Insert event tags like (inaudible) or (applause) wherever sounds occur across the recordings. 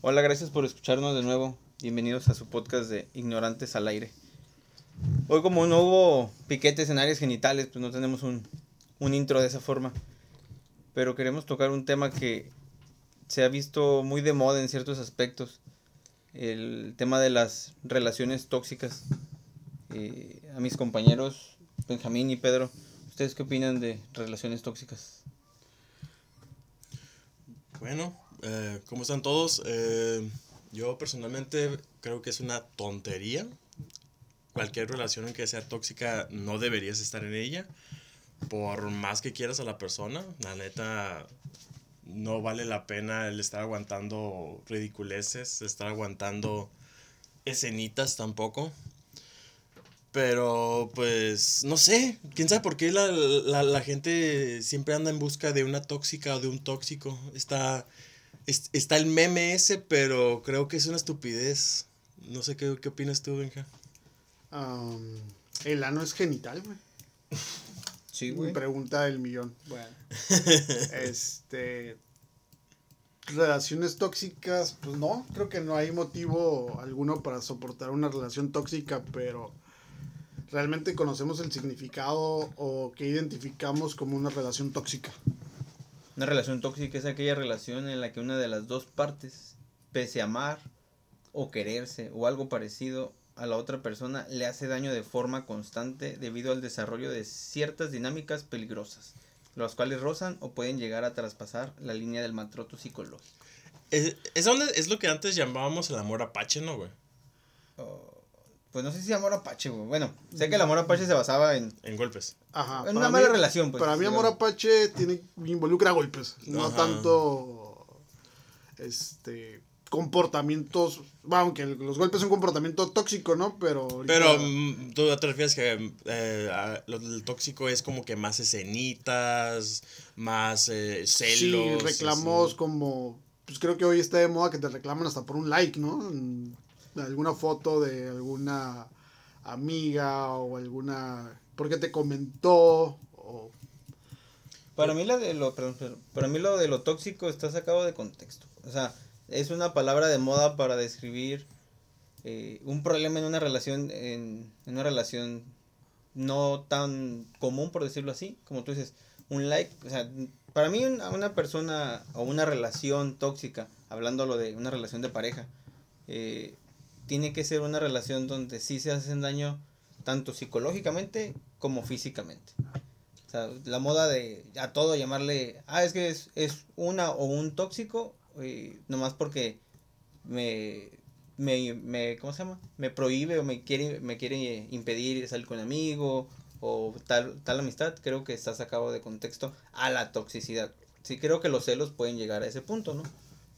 Hola, gracias por escucharnos de nuevo. Bienvenidos a su podcast de Ignorantes al Aire. Hoy como no hubo piquetes en áreas genitales, pues no tenemos un, un intro de esa forma. Pero queremos tocar un tema que se ha visto muy de moda en ciertos aspectos. El tema de las relaciones tóxicas. Eh, a mis compañeros Benjamín y Pedro, ¿ustedes qué opinan de relaciones tóxicas? Bueno, eh, ¿cómo están todos? Eh, yo personalmente creo que es una tontería. Cualquier relación que sea tóxica no deberías estar en ella. Por más que quieras a la persona, la neta no vale la pena el estar aguantando ridiculeces, estar aguantando escenitas tampoco. Pero pues no sé, quién sabe por qué la, la, la, gente siempre anda en busca de una tóxica o de un tóxico. Está, es, está el meme ese, pero creo que es una estupidez. No sé qué, qué opinas tú, Benja. Um, el ano es genital, güey. (laughs) Sí, güey. Pregunta del millón. Bueno. (laughs) este. Relaciones tóxicas, pues no, creo que no hay motivo alguno para soportar una relación tóxica, pero realmente conocemos el significado o que identificamos como una relación tóxica. Una relación tóxica es aquella relación en la que una de las dos partes, pese a amar o quererse o algo parecido a la otra persona, le hace daño de forma constante debido al desarrollo de ciertas dinámicas peligrosas, las cuales rozan o pueden llegar a traspasar la línea del maltrato psicológico. Es, es, donde, es lo que antes llamábamos el amor apache, ¿no, güey? Oh, pues no sé si amor apache, güey. Bueno, sé que el amor apache se basaba en... En golpes. Ajá. En una mala relación, pues. Para mí amor apache tiene, involucra golpes, no Ajá. tanto este comportamientos, bueno, aunque los golpes son un comportamiento tóxico, ¿no? Pero ahorita- Pero mm, tú te refieres que eh, a- lo del tóxico es como que más escenitas, más eh, celos. sí, reclamos así. como pues creo que hoy está de moda que te reclaman hasta por un like, ¿no? En alguna foto de alguna amiga o alguna porque te comentó o Para mí, la de lo, para mí lo de lo tóxico está sacado de contexto. O sea, es una palabra de moda para describir eh, un problema en una relación, en, una relación no tan común, por decirlo así, como tú dices, un like, o sea, para mí una, una persona o una relación tóxica, hablándolo de una relación de pareja, eh, tiene que ser una relación donde sí se hacen daño tanto psicológicamente como físicamente. La moda de a todo llamarle, ah, es que es, es una o un tóxico, nomás porque me, me, me, ¿cómo se llama? Me prohíbe o me quiere, me quiere impedir salir con un amigo o tal, tal amistad, creo que está sacado de contexto a la toxicidad. Sí, creo que los celos pueden llegar a ese punto, ¿no?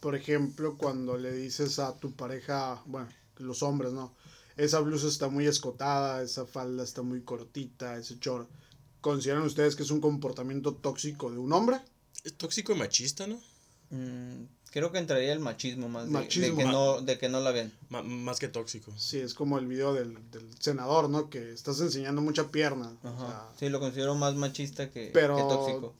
por ejemplo, cuando le dices a tu pareja, bueno, los hombres, ¿no? Esa blusa está muy escotada, esa falda está muy cortita, ese short. ¿Consideran ustedes que es un comportamiento tóxico de un hombre? Es tóxico y machista, ¿no? Mm, creo que entraría el machismo más de- de, Machismo. que no, de que no la ven. Más que tóxico. Sí, es como el video del, del senador, ¿no? Que estás enseñando mucha pierna. o Ajá. Sí, lo considero más machista que, Pero- que tóxico.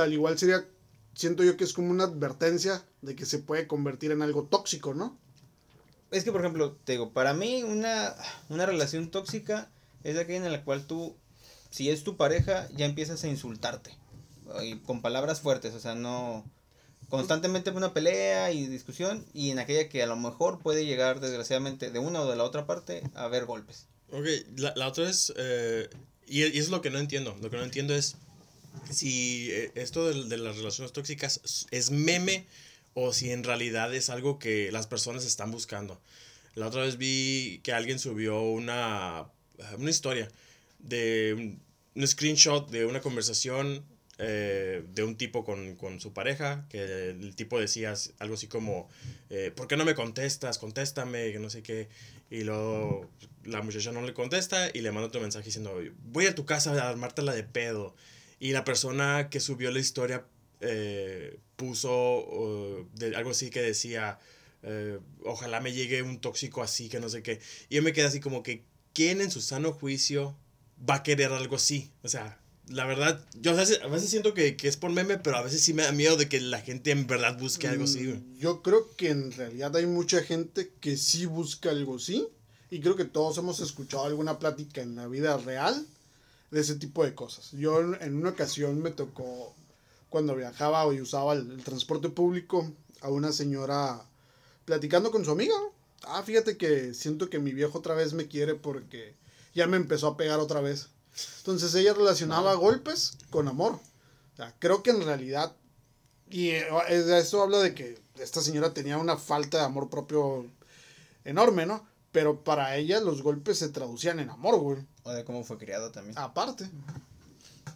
al igual sería, siento yo que es como una advertencia de que se puede convertir en algo tóxico, ¿no? Es que, por ejemplo, te digo, para mí una, una relación tóxica es aquella en la cual tú, si es tu pareja, ya empiezas a insultarte. Y con palabras fuertes, o sea, no... Constantemente una pelea y discusión y en aquella que a lo mejor puede llegar, desgraciadamente, de una o de la otra parte a haber golpes. Ok, la, la otra es, eh, y, y es lo que no entiendo, lo que no entiendo es si eh, esto de, de las relaciones tóxicas es meme o si en realidad es algo que las personas están buscando. La otra vez vi que alguien subió una, una historia de un, screenshot de una conversación eh, de un tipo con, con su pareja, que el tipo decía algo así como, eh, ¿por qué no me contestas? Contéstame, que no sé qué. Y luego la muchacha no le contesta y le manda otro mensaje diciendo, voy a tu casa a armártela de pedo. Y la persona que subió la historia eh, puso uh, de, algo así que decía, eh, ojalá me llegue un tóxico así, que no sé qué. Y yo me quedé así como que, ¿quién en su sano juicio va a querer algo así? O sea, la verdad, yo a veces, a veces siento que, que, es por meme, pero a veces sí me da miedo de que la gente en verdad busque algo así. Mm, yo creo que en realidad hay mucha gente que sí busca algo así. Y creo que todos hemos escuchado alguna plática en la vida real de ese tipo de cosas. Yo en una ocasión me tocó, cuando viajaba y usaba el, transporte público, a una señora platicando con su amiga. Ah, fíjate que siento que mi viejo otra vez me quiere porque ya me empezó a pegar otra vez. Entonces ella relacionaba golpes con amor. O sea, creo que en realidad, y eh, eso habla de que esta señora tenía una falta de amor propio enorme, ¿no? Pero para ella los golpes se traducían en amor, güey. O de cómo fue criado también. Aparte.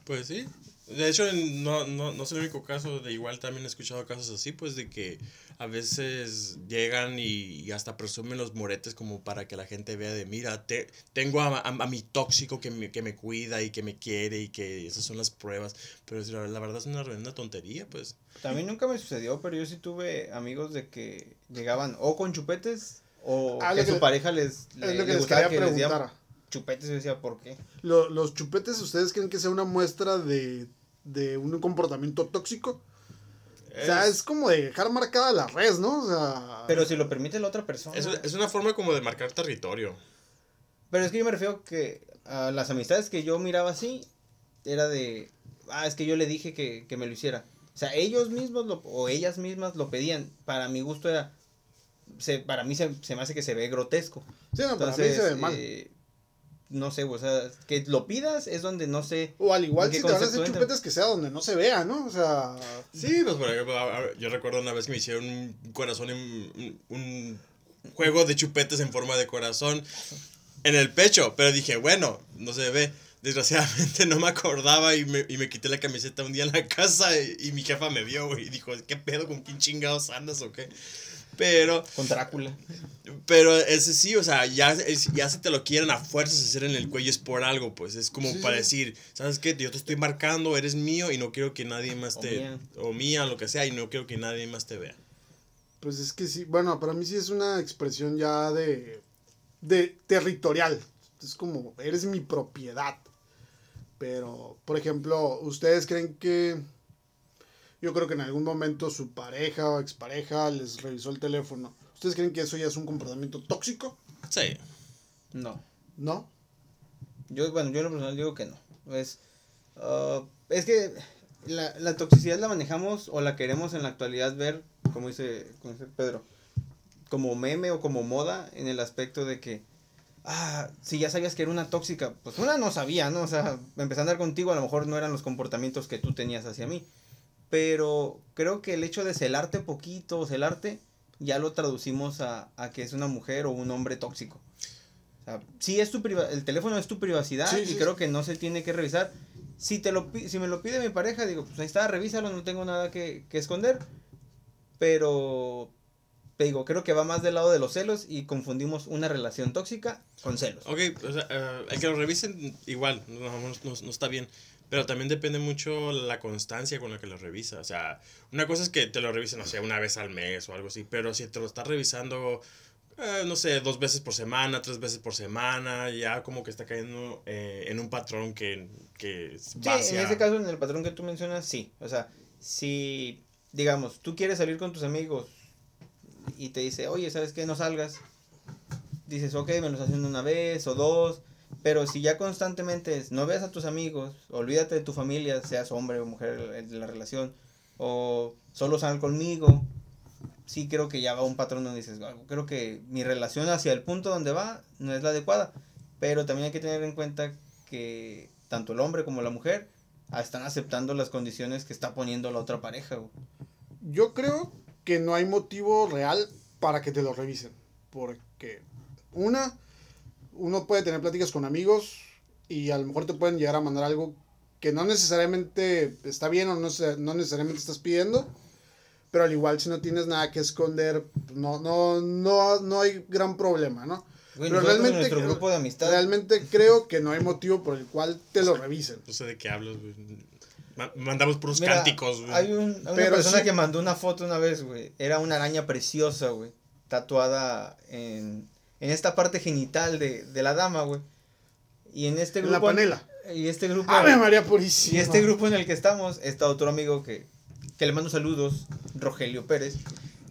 Pues sí. De hecho, no, no, no es el único caso, de igual también he escuchado casos así, pues de que a veces llegan y, hasta presumen los moretes como para que la gente vea de, mira, te, tengo a, a, mi tóxico que me, que me cuida y que me quiere y que esas son las pruebas, pero la, la verdad es una, una tontería, pues. También nunca me sucedió, pero yo sí tuve amigos de que llegaban o con chupetes o ah, que su pareja les, le, es lo que les quería preguntar. Chupetes y decía, ¿por qué? ¿Los chupetes ustedes creen que sea una muestra de, de un comportamiento tóxico? O sea, es como de dejar marcada la red, ¿no? O sea... Pero si lo permite la otra persona. Es, es una forma como de marcar territorio. Pero es que yo me refiero que a las amistades que yo miraba así, era de, ah, es que yo le dije que, que me lo hiciera. O sea, ellos mismos lo, o ellas mismas lo pedían. Para mi gusto era, se, para mí se, se me hace que se ve grotesco. Sí, no, para mí se ve mal. Eh, no sé, o sea, que lo pidas es donde no sé. O al igual si te van a hacer chupetes que sea donde no se vea, ¿no? O sea. Sí, pues por ejemplo, yo recuerdo una vez que me hicieron un corazón, en, un juego de chupetes en forma de corazón en el pecho, pero dije, bueno, no se ve. Desgraciadamente (laughs) no me acordaba y me, y me quité la camiseta un día en la casa y, y mi jefa me vio, y dijo, ¿qué pedo? ¿Con quién chingados andas o qué? Pero. Con Drácula. Pero ese sí, o sea, ya, ya se te lo quieren a fuerzas hacer en el cuello es por algo, pues. Es como para decir, ¿sabes qué? Yo te estoy marcando, eres mío y no quiero que nadie más te. O mía. lo que sea, y no quiero que nadie más te vea. Pues es que sí, bueno, para mí sí es una expresión ya de. de territorial. Es como, eres mi propiedad. Pero, por ejemplo, ¿ustedes creen que yo creo que en algún momento su pareja o expareja les revisó el teléfono. ¿Ustedes creen que eso ya es un comportamiento tóxico? Sí. No. ¿No? Yo, bueno, yo en lo personal digo que no. Es, uh, es que la, la, toxicidad la manejamos o la queremos en la actualidad ver, como dice, como dice Pedro, como meme o como moda en el aspecto de que, ah, si ya sabías que era una tóxica, pues una no sabía, ¿no? O sea, empezar a andar contigo a lo mejor no eran los comportamientos que tú tenías hacia mí pero creo que el hecho de celarte poquito o celarte ya lo traducimos a, a, que es una mujer o un hombre tóxico. O sea, sí es tu el teléfono es tu privacidad y creo que no se tiene que revisar. Si, te lo, si me lo pide mi pareja, digo, pues ahí está, revísalo, no tengo nada que, que esconder. Pero, te digo, creo que va más del lado de los celos y confundimos una relación tóxica con celos. Ok, o sea, uh, el que lo revisen igual, no, no, no, no está bien. Pero también depende mucho la constancia con la que lo revisa. O sea, una cosa es que te lo revisen, no sé, una vez al mes o algo así. Pero si te lo estás revisando, eh, no sé, dos veces por semana, tres veces por semana, ya como que está cayendo eh, en un patrón que, que sí, en ese caso, en el patrón que tú mencionas, sí. O sea, si, digamos, tú quieres salir con tus amigos y te dice, oye, ¿sabes qué? No salgas. Dices, ok, me lo estás haciendo una vez o dos pero si ya constantemente no ves a tus amigos, olvídate de tu familia, seas hombre o mujer de la relación, o solo sal conmigo, sí creo que ya va un patrón donde dices, creo que mi relación hacia el punto donde va no es la adecuada. Pero también hay que tener en cuenta que tanto el hombre como la mujer están aceptando las condiciones que está poniendo la otra pareja. Yo creo que no hay motivo real para que te lo revisen. Porque, una, uno puede tener pláticas con amigos y a lo mejor te pueden llegar a mandar algo que no necesariamente está bien o no, no necesariamente estás pidiendo, pero al igual si no tienes nada que esconder, no, no, no, no hay gran problema, ¿no? pero realmente, grupo de amistad. realmente creo que no hay motivo por el cual te lo revisen. No sé de qué hablas, güey. Mandamos puros cánticos, güey. Hay un, una persona que mandó una foto una vez, güey. Era una araña preciosa, güey. Tatuada en, en esta parte genital de, de la dama, güey. Y en este En grupo. la panela. Y este grupo. ¡Ave María Purísima! Y este grupo en el que estamos está otro amigo que, que le mando saludos, Rogelio Pérez.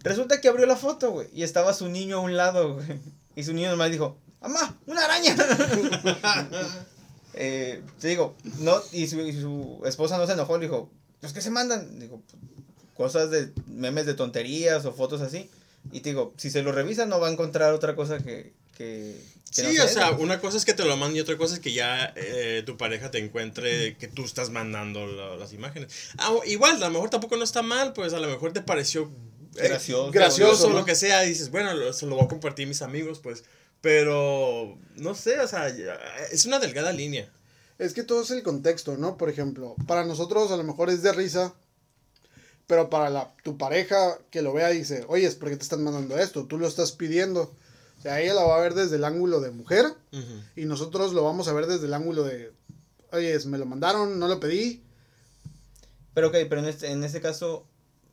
Resulta que abrió la foto, güey, y estaba su niño a un lado, güey. Y su niño nomás dijo, ¡Mamá, una araña! (laughs) eh, te digo, no, y su, y su esposa no se enojó, le dijo, pues ¿qué se mandan? Digo, cosas de memes de tonterías o fotos así. Y te digo, si se lo revisa no va a encontrar otra cosa que... que, que no Sí, sea o sea, una cosa es que te lo manden y otra cosa es que ya eh, tu pareja te encuentre que tú estás mandando la- las imágenes. Ah, igual, a lo mejor tampoco no está mal, pues a lo mejor te pareció eh, Gracioso. gracioso, ¿no? lo que sea, y dices, bueno, lo- se lo voy a compartir a mis amigos, pues. Pero, no sé, o sea, ya- es una delgada línea. Es que todo es el contexto, ¿no? Por ejemplo, para nosotros a lo mejor es de risa, pero para la, tu pareja que lo vea dice, oye, ¿por qué te están mandando esto? Tú lo estás pidiendo. O sea, ella la va a ver desde el ángulo de mujer y nosotros lo vamos a ver desde el ángulo de, oye, me lo mandaron, no lo pedí. Pero ok, pero en este, en este caso,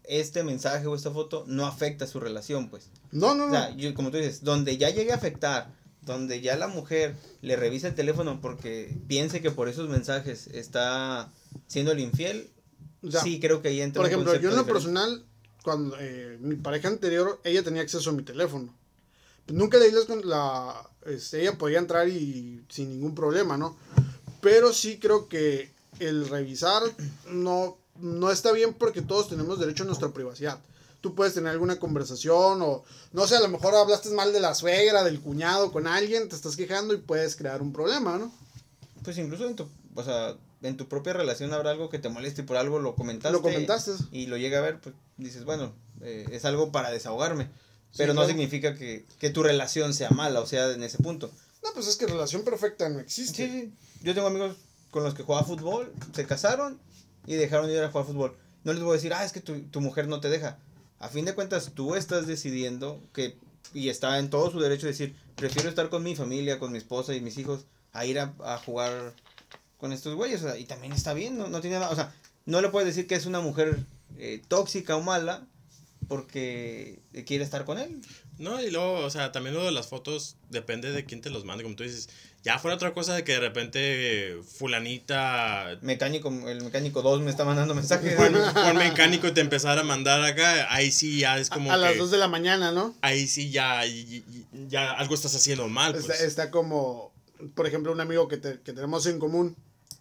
este mensaje o esta foto no afecta su relación, pues. No, no, O no. sea, yo- como tú dices, donde ya llegue a afectar, donde ya la mujer le revisa el teléfono porque piense que por esos mensajes está siendo el infiel, Sí creo que ahí entra Por un ejemplo, yo en lo diferente. personal, cuando eh, mi pareja anterior, ella tenía acceso a mi teléfono. Nunca le di la, este, ella podía entrar y sin ningún problema, ¿no? Pero sí creo que el revisar no, no está bien porque todos tenemos derecho a nuestra privacidad. Tú puedes tener alguna conversación o, no sé, a lo mejor hablaste mal de la suegra, del cuñado con alguien, te estás quejando y puedes crear un problema, ¿no? Pues incluso en tu, o sea, en tu propia relación habrá algo que te moleste y por algo lo comentaste. Lo comentaste. Y lo llega a ver, pues dices, bueno, eh, es algo para desahogarme. Pero no claro. significa que, que tu relación sea mala, o sea, en ese punto. No, pues es que relación perfecta no Sí, existe. sí. Yo tengo amigos con los que jugaba fútbol, se casaron y dejaron de ir a jugar fútbol. No les voy a decir, ah, es que tu, tu mujer no te deja. A fin de cuentas, tú estás decidiendo que, y está en todo su derecho de decir, prefiero estar con mi familia, con mi esposa y mis hijos, a ir a, a jugar con estos güeyes. O sea, y también está bien, no, no tiene nada. O sea, no le puedes decir que es una mujer eh, tóxica o mala porque quiere estar con él. No, y luego, o sea, también lo de las fotos depende de quién te los mande, como tú dices. Ya fuera otra cosa de que de repente fulanita Mecánico, el mecánico 2 me está mandando mensajes. Juan, Juan mecánico te empezara a mandar acá, ahí sí ya es como a, a las que- 2 de la mañana, ¿no? ahí sí ya, y- y- ya algo estás haciendo mal, pues. Está, está como, por ejemplo, un amigo que, te- que tenemos en común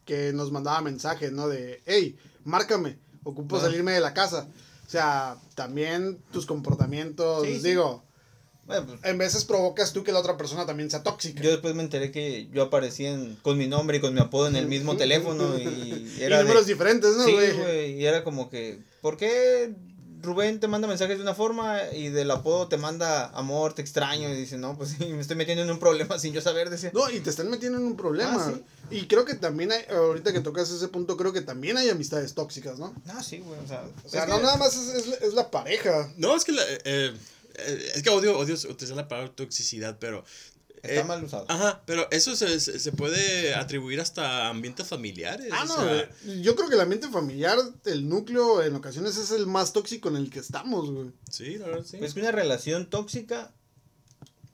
que nos mandaba mensajes, ¿no? De, hey, márcame, ocupo salirme de la casa. O sea, también tus comportamientos, Sí, sí. digo, Bueno, pues, en veces provocas tú que la otra persona también sea tóxica. Yo después me enteré que yo aparecía en- con mi nombre y con mi apodo en el mismo (laughs) teléfono y y era de- números diferentes, ¿no, Sí, güey, y era como que, ¿por qué Rubén te manda mensajes de una forma y del apodo te manda amor, te extraño? Y dice, no, pues sí, me estoy metiendo en un problema sin yo saber, decía. No, y te están metiendo en un problema. Ah, sí. Y creo que también hay, ahorita que tocas ese punto, creo que también hay amistades tóxicas, ¿no? No, sí, güey, o sea, O sea, no que- nada más es, es- es la pareja. No, es que la- eh, eh, es que odio, odio utilizar la palabra toxicidad, pero está eh, mal usado. Ajá, pero eso se, se puede atribuir hasta ambientes familiares. Ah, o no, sea, yo creo que el ambiente familiar, el núcleo, en ocasiones es el más tóxico en el que estamos, güey. Sí, la verdad, sí. Pues que una relación tóxica,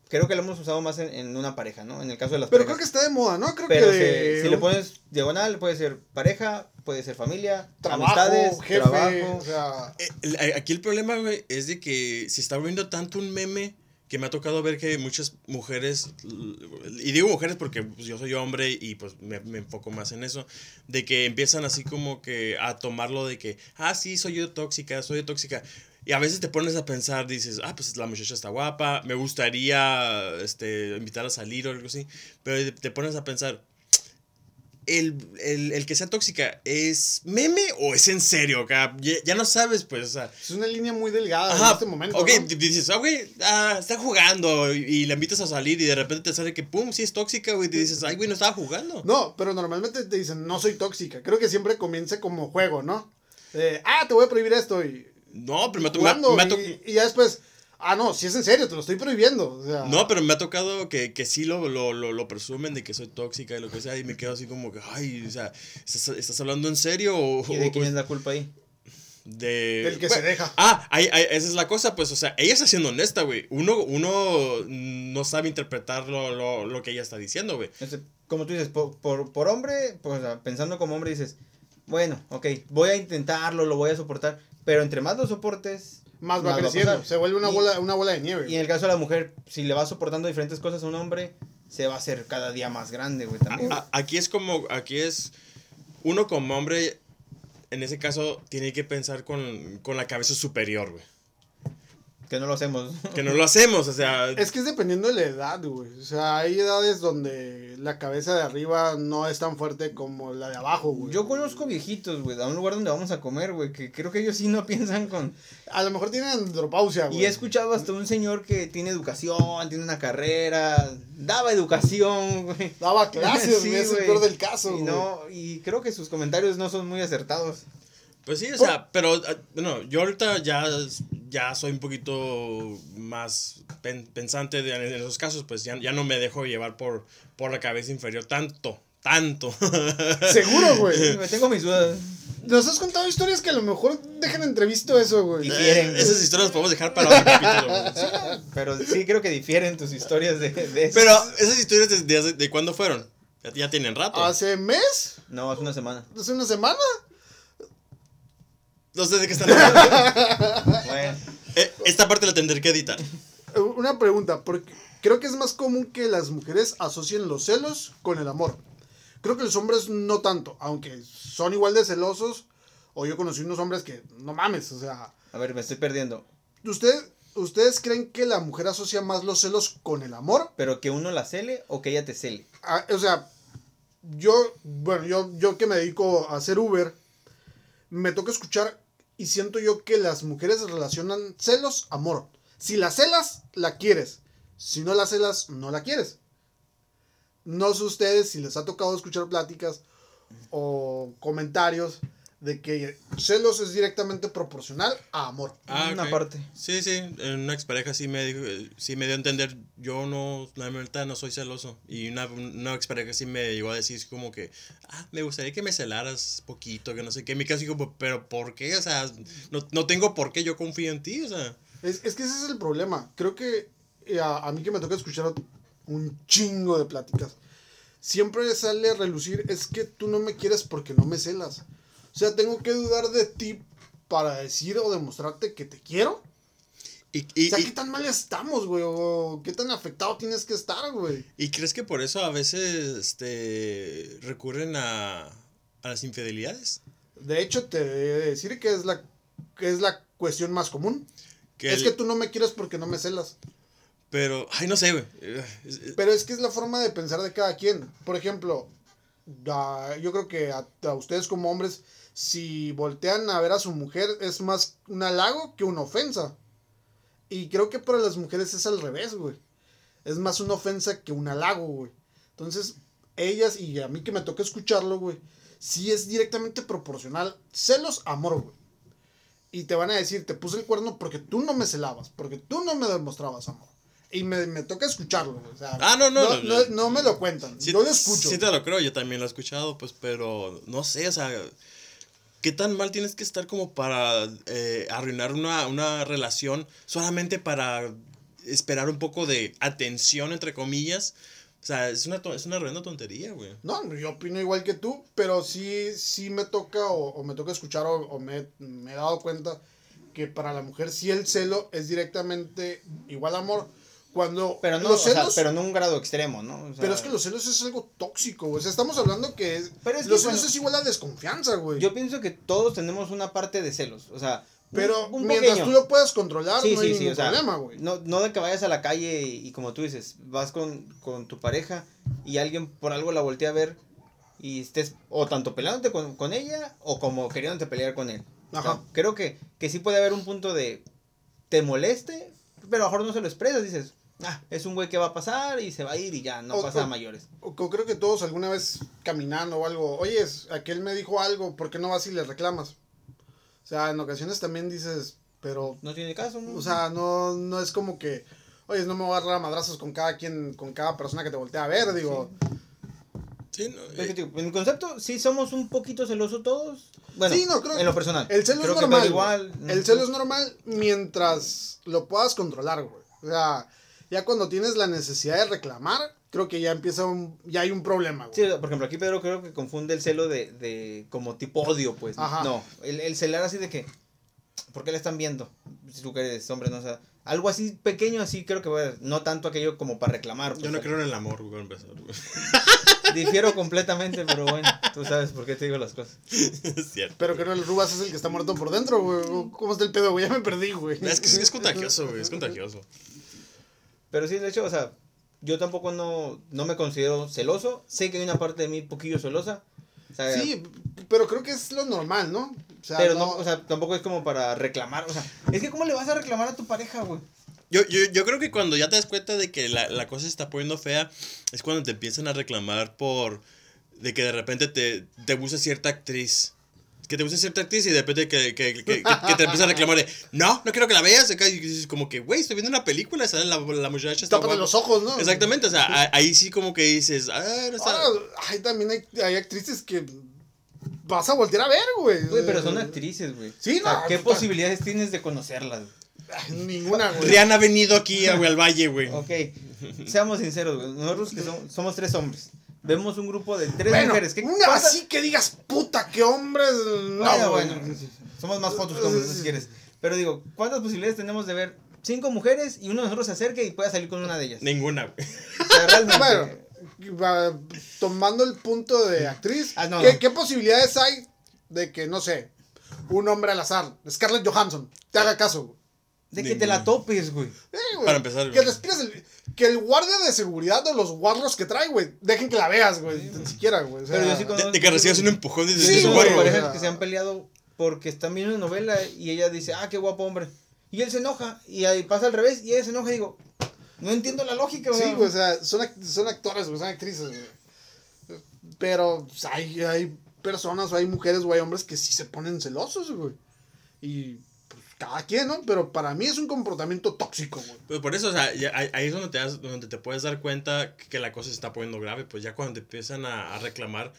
creo que lo hemos usado más en, en una pareja, ¿no? En el caso de las Pero creo que está de moda, ¿no? Creo Pero que... si, si le pones diagonal, puede ser pareja, puede ser familia, Trabajo, amistades, jefe, trabajo. o sea... Eh, aquí el problema, güey, es de que se está volviendo tanto un meme que me ha tocado ver que muchas mujeres, y digo mujeres porque pues, yo soy hombre y pues me, me enfoco más en eso, de que empiezan así como que a tomarlo de que, ah, sí, soy yo tóxica, soy yo tóxica. Y a veces te pones a pensar, dices, ah, pues la muchacha está guapa, me gustaría este, invitar a salir o algo así, pero te pones a pensar, el, el, el que sea tóxica, ¿es meme o es en serio? acá? Ya, ya no sabes, pues, o sea. Es una línea muy delgada en este momento, ok, ¿no? dices, ah, güey, ah, está jugando y, y la invitas a salir y de repente te sale que, pum, sí es tóxica, güey, y te dices, ay, güey, no estaba jugando. No, pero normalmente te dicen, no soy tóxica. Creo que siempre comienza como juego, ¿no? Eh, ah, te voy a prohibir esto y... No, pero me ha, me me y, y ya después, ah, no, si es en serio, te lo estoy prohibiendo. O sea, No, pero me ha tocado que, que sí lo, lo, lo, lo presumen de que soy tóxica y lo que sea, y me quedo así como que, ay, o sea, ¿estás, estás hablando en serio o...? ¿Y de quién es la culpa ahí? de... Del que bueno, se deja. Ah, ahí- ahí- esa es la cosa, pues, o sea, ella está siendo honesta, güey. Uno, uno no sabe interpretar lo, lo, lo que ella está diciendo, güey. Este, como tú dices, por, por, por hombre, pues, o sea, pensando como hombre dices, bueno, ok, voy a intentarlo, lo voy a soportar, pero entre más lo soportes, Más va Más creciendo. se vuelve una Y- bola, una bola de nieve. y en el caso de la mujer, si le va soportando diferentes cosas a un hombre, se va a hacer cada día más grande, güey, también. A- a- aquí es como, aquí es, uno como hombre, en ese caso, tiene que pensar con, con la cabeza superior, güey. Que no lo hacemos. (laughs) Que no lo hacemos, o sea, Es que es dependiendo de la edad, güey. O sea, hay edades donde la cabeza de arriba no es tan fuerte como la de abajo, güey. Yo conozco viejitos, güey, a un lugar donde vamos a comer, güey, que creo que ellos sí no (laughs) piensan con... A lo mejor tienen andropausia, güey. Y he escuchado hasta un señor que tiene educación, tiene una carrera, daba educación, güey. Daba clases, (laughs) Sí, güey, es el peor del caso, Y güey. no, y creo que sus comentarios no son muy acertados. Pues sí, o sea, pero ah, bueno, yo ahorita ya, ya soy un poquito más pen- pensante de, en esos casos, pues ya, ya no me dejo llevar por, por la cabeza inferior tanto, tanto. (laughs) Seguro, güey. Me tengo mis dudas. Nos has contado historias que a lo mejor dejan entrevisto eso, güey. Difieren. Eh, Esas historias las podemos dejar para otro capítulo. güey. Pero sí creo que difieren tus historias de, de eso. Pero esas historias de, de, de cuándo fueron? Ya, ya tienen rato. ¿Hace mes? No, hace una semana. ¿Hace una semana? No sé de qué están hablando. (laughs) Bueno, Eh, Esta parte la tendré que editar. Eh, Una pregunta, porque creo que es más común que las mujeres asocien los celos con el amor. Creo que los hombres no tanto, aunque son igual de celosos. O yo conocí unos hombres que, no mames, o sea, a ver, me estoy perdiendo. ¿usted, ¿ustedes creen que la mujer asocia más los celos con el amor? ¿Pero que uno la cele o que ella te cele? Ah, o sea, yo, bueno, yo, yo que me dedico a hacer Uber, me toca escuchar y siento yo que las mujeres relacionan celos, amor. Si la celas, la quieres. Si no la celas, no la quieres. No sé ustedes si les ha tocado escuchar pláticas o comentarios de que celos es directamente proporcional a amor. Ah, Una ok. parte. Sí, sí, en una expareja sí me, dijo- sí me dio a entender, yo no, la verdad no soy celoso. Y una, una expareja sí me llegó a decir como que, ah, me gustaría que me celaras poquito, que no sé qué. En mi caso digo, pero ¿por qué? O sea, no, no tengo por qué yo confío en ti, o sea. Es, es que ese es el problema. Creo que eh, a, a mí que me toca escuchar un chingo de pláticas, siempre sale a relucir, es que tú no me quieres porque no me celas. O sea, tengo que dudar de ti para decir o demostrarte que te quiero. Y, y, o sea, y- ¿qué tan mal estamos, güey? O qué tan afectado tienes que estar, güey. ¿y crees que por eso a veces este, recurren a, a las infidelidades? De hecho, te de decir que es la, que es la cuestión más común. Que es el- que tú no me quieres porque no me celas. Pero, ay, no sé, güey. Pero es que es la forma de pensar de cada quien. Por ejemplo, ah, yo creo que a, a ustedes como hombres, si voltean a ver a su mujer, es más un halago que una ofensa. Y creo que para las mujeres es al revés, güey. Es más una ofensa que un halago, güey. Entonces, ellas, y a mí que me toca escucharlo, güey, sí es directamente proporcional. Celos, amor, güey. Y te van a decir, te puse el cuerno porque tú no me celabas, porque tú no me demostrabas amor. Y me, me toca escucharlo, güey. O sea, Ah, no, no, no, no, no, no me lo cuentan. Sí, yo lo escucho. Sí te lo creo, yo también lo he escuchado, pues, pero no sé, o sea, ¿qué tan mal tienes que estar como para eh, arruinar una, una relación solamente para esperar un poco de atención, entre comillas? O sea, es una, es una reverenda tontería, güey. No, yo opino igual que tú, pero sí, sí me toca o, me toca escuchar o, o me, me he dado cuenta que para la mujer sí el celo es directamente igual amor. Cuando Pero no, los o sea, celos, pero no un grado extremo, ¿no? O sea, pero es que los celos es algo tóxico, güey. O sea, estamos hablando que es, Pero es que, los celos es igual a desconfianza, güey. Yo pienso que todos tenemos una parte de celos, o sea, pero un mientras pequeño. tú lo puedas controlar, Sí, no hay sí, sí, ningún o sea, problema, güey. no, no de que vayas a la calle y, y como tú dices, vas con, con tu pareja y alguien por algo la voltea a ver y estés o tanto peleándote con, con ella o como queriéndote pelear con él. O sea, Ajá. creo que, que sí puede haber un punto de te moleste, pero a lo mejor no se lo expresas, dices, ah, es un güey que va a pasar y se va a ir y ya, no O- pasa a o- mayores. O- o creo que todos alguna vez caminando o algo, oye, aquel me dijo algo, ¿por qué no vas y le reclamas? O sea, en ocasiones también dices, pero, No tiene caso, ¿no? o sea, no, no es como que, oye, no me voy a agarrar a madrazos con cada quien, con cada persona que te voltea a ver, digo, Sí, no, Es que, eh, en mi concepto, sí somos un poquito celosos todos. Bueno, Sí, no, creo en que lo personal. El celo Creo es normal. Igual. ¿no? El celo es normal mientras lo puedas controlar, güey. O sea, ya cuando tienes la necesidad de reclamar, creo que ya empieza un, ya hay un problema, güey. Sí, por ejemplo, aquí Pedro creo que confunde el celo de, de como tipo odio, pues. Ajá. No, el, el celar así de que, ¿por qué le están viendo? Si tú eres hombre, no o sea, algo así pequeño, así creo que, bueno, no tanto aquello como para reclamar. yo pues, no creo en el amor, güey, empezar, güey. (laughs) Difiero completamente, pero bueno, tú sabes por qué te digo las cosas. (laughs) es cierto. Pero que no, el Rubas es el que está muerto por dentro, güey. ¿Cómo está el pedo, güey? Ya me perdí, güey. Es que es (laughs) contagioso, güey, es contagioso. Pero sí, de hecho, o sea, yo tampoco no, no me considero celoso. Sé que hay una parte de mí poquillo celosa. O sea, Sí, pero creo que es lo normal, ¿no? O sea, pero no, o sea, tampoco es como para reclamar. O sea, es que ¿cómo le vas a reclamar a tu pareja, güey? Yo, yo, yo creo que cuando ya te das cuenta de que la, la cosa se está poniendo fea, es cuando te empiezan a reclamar por. de que de repente te, te gusta cierta actriz. Que te gusta cierta actriz y de repente que, que, que, que- que te empiezan a reclamar de. No, no quiero que la veas. acá", Y dices como que, güey, estoy viendo una película, sale la, la muchacha. Está Tápate guapa". los ojos, ¿no? Exactamente, o sea, a- ahí sí como que dices. Ah, no está. Ahora, ay, también hay, hay actrices que vas a voltear a ver, güey. Güey, pero son actrices, güey. Sí, O sea, no, ¿Qué posibilidades tienes de conocerlas? Ninguna, güey. Rihanna ha venido aquí a- güey, al valle, güey. Ok, seamos sinceros, güey. Nosotros que somos, somos tres hombres. Vemos un grupo de tres Bueno, mujeres. ¿Qué, una cuántas- así que digas, puta, qué hombres. No, Bueno, somos más fotos como si quieres. Pero digo, ¿cuántas posibilidades tenemos de ver cinco mujeres y uno de nosotros se acerque y pueda salir con una de ellas? Ninguna, güey. O sea, realmente. Bueno, tomando el punto de actriz, Ah, no, ¿qué, no. qué posibilidades hay de que, no sé, un hombre al azar, Scarlett Johansson, te haga caso? güey? de que te la topes, güey. Eh, güey, Para empezar, Que güey. respires el, que el guardia de seguridad de los guarros que trae, güey, dejen que la veas, güey, ni siquiera, güey. o sea, Pero yo sí De, de que recibas un empujón desde Sí, su güey, guarro, güey. parejas que se han peleado porque están viendo una novela y ella dice, ah, qué guapo hombre. Y él se enoja y ahí pasa al revés y ella se enoja y digo, no entiendo la lógica, Sí, güey. güey, o sea, son, act- son actores, güey, son actrices, güey. Pero pues, hay, hay personas o hay mujeres o hay hombres que sí se ponen celosos, güey. Y cada quien, ¿no? Pero para mí es un comportamiento tóxico, güey. Pues por eso, o sea, ya ahí es donde te, das- donde te puedes dar cuenta que la cosa se está poniendo grave, pues ya cuando te empiezan a, a reclamar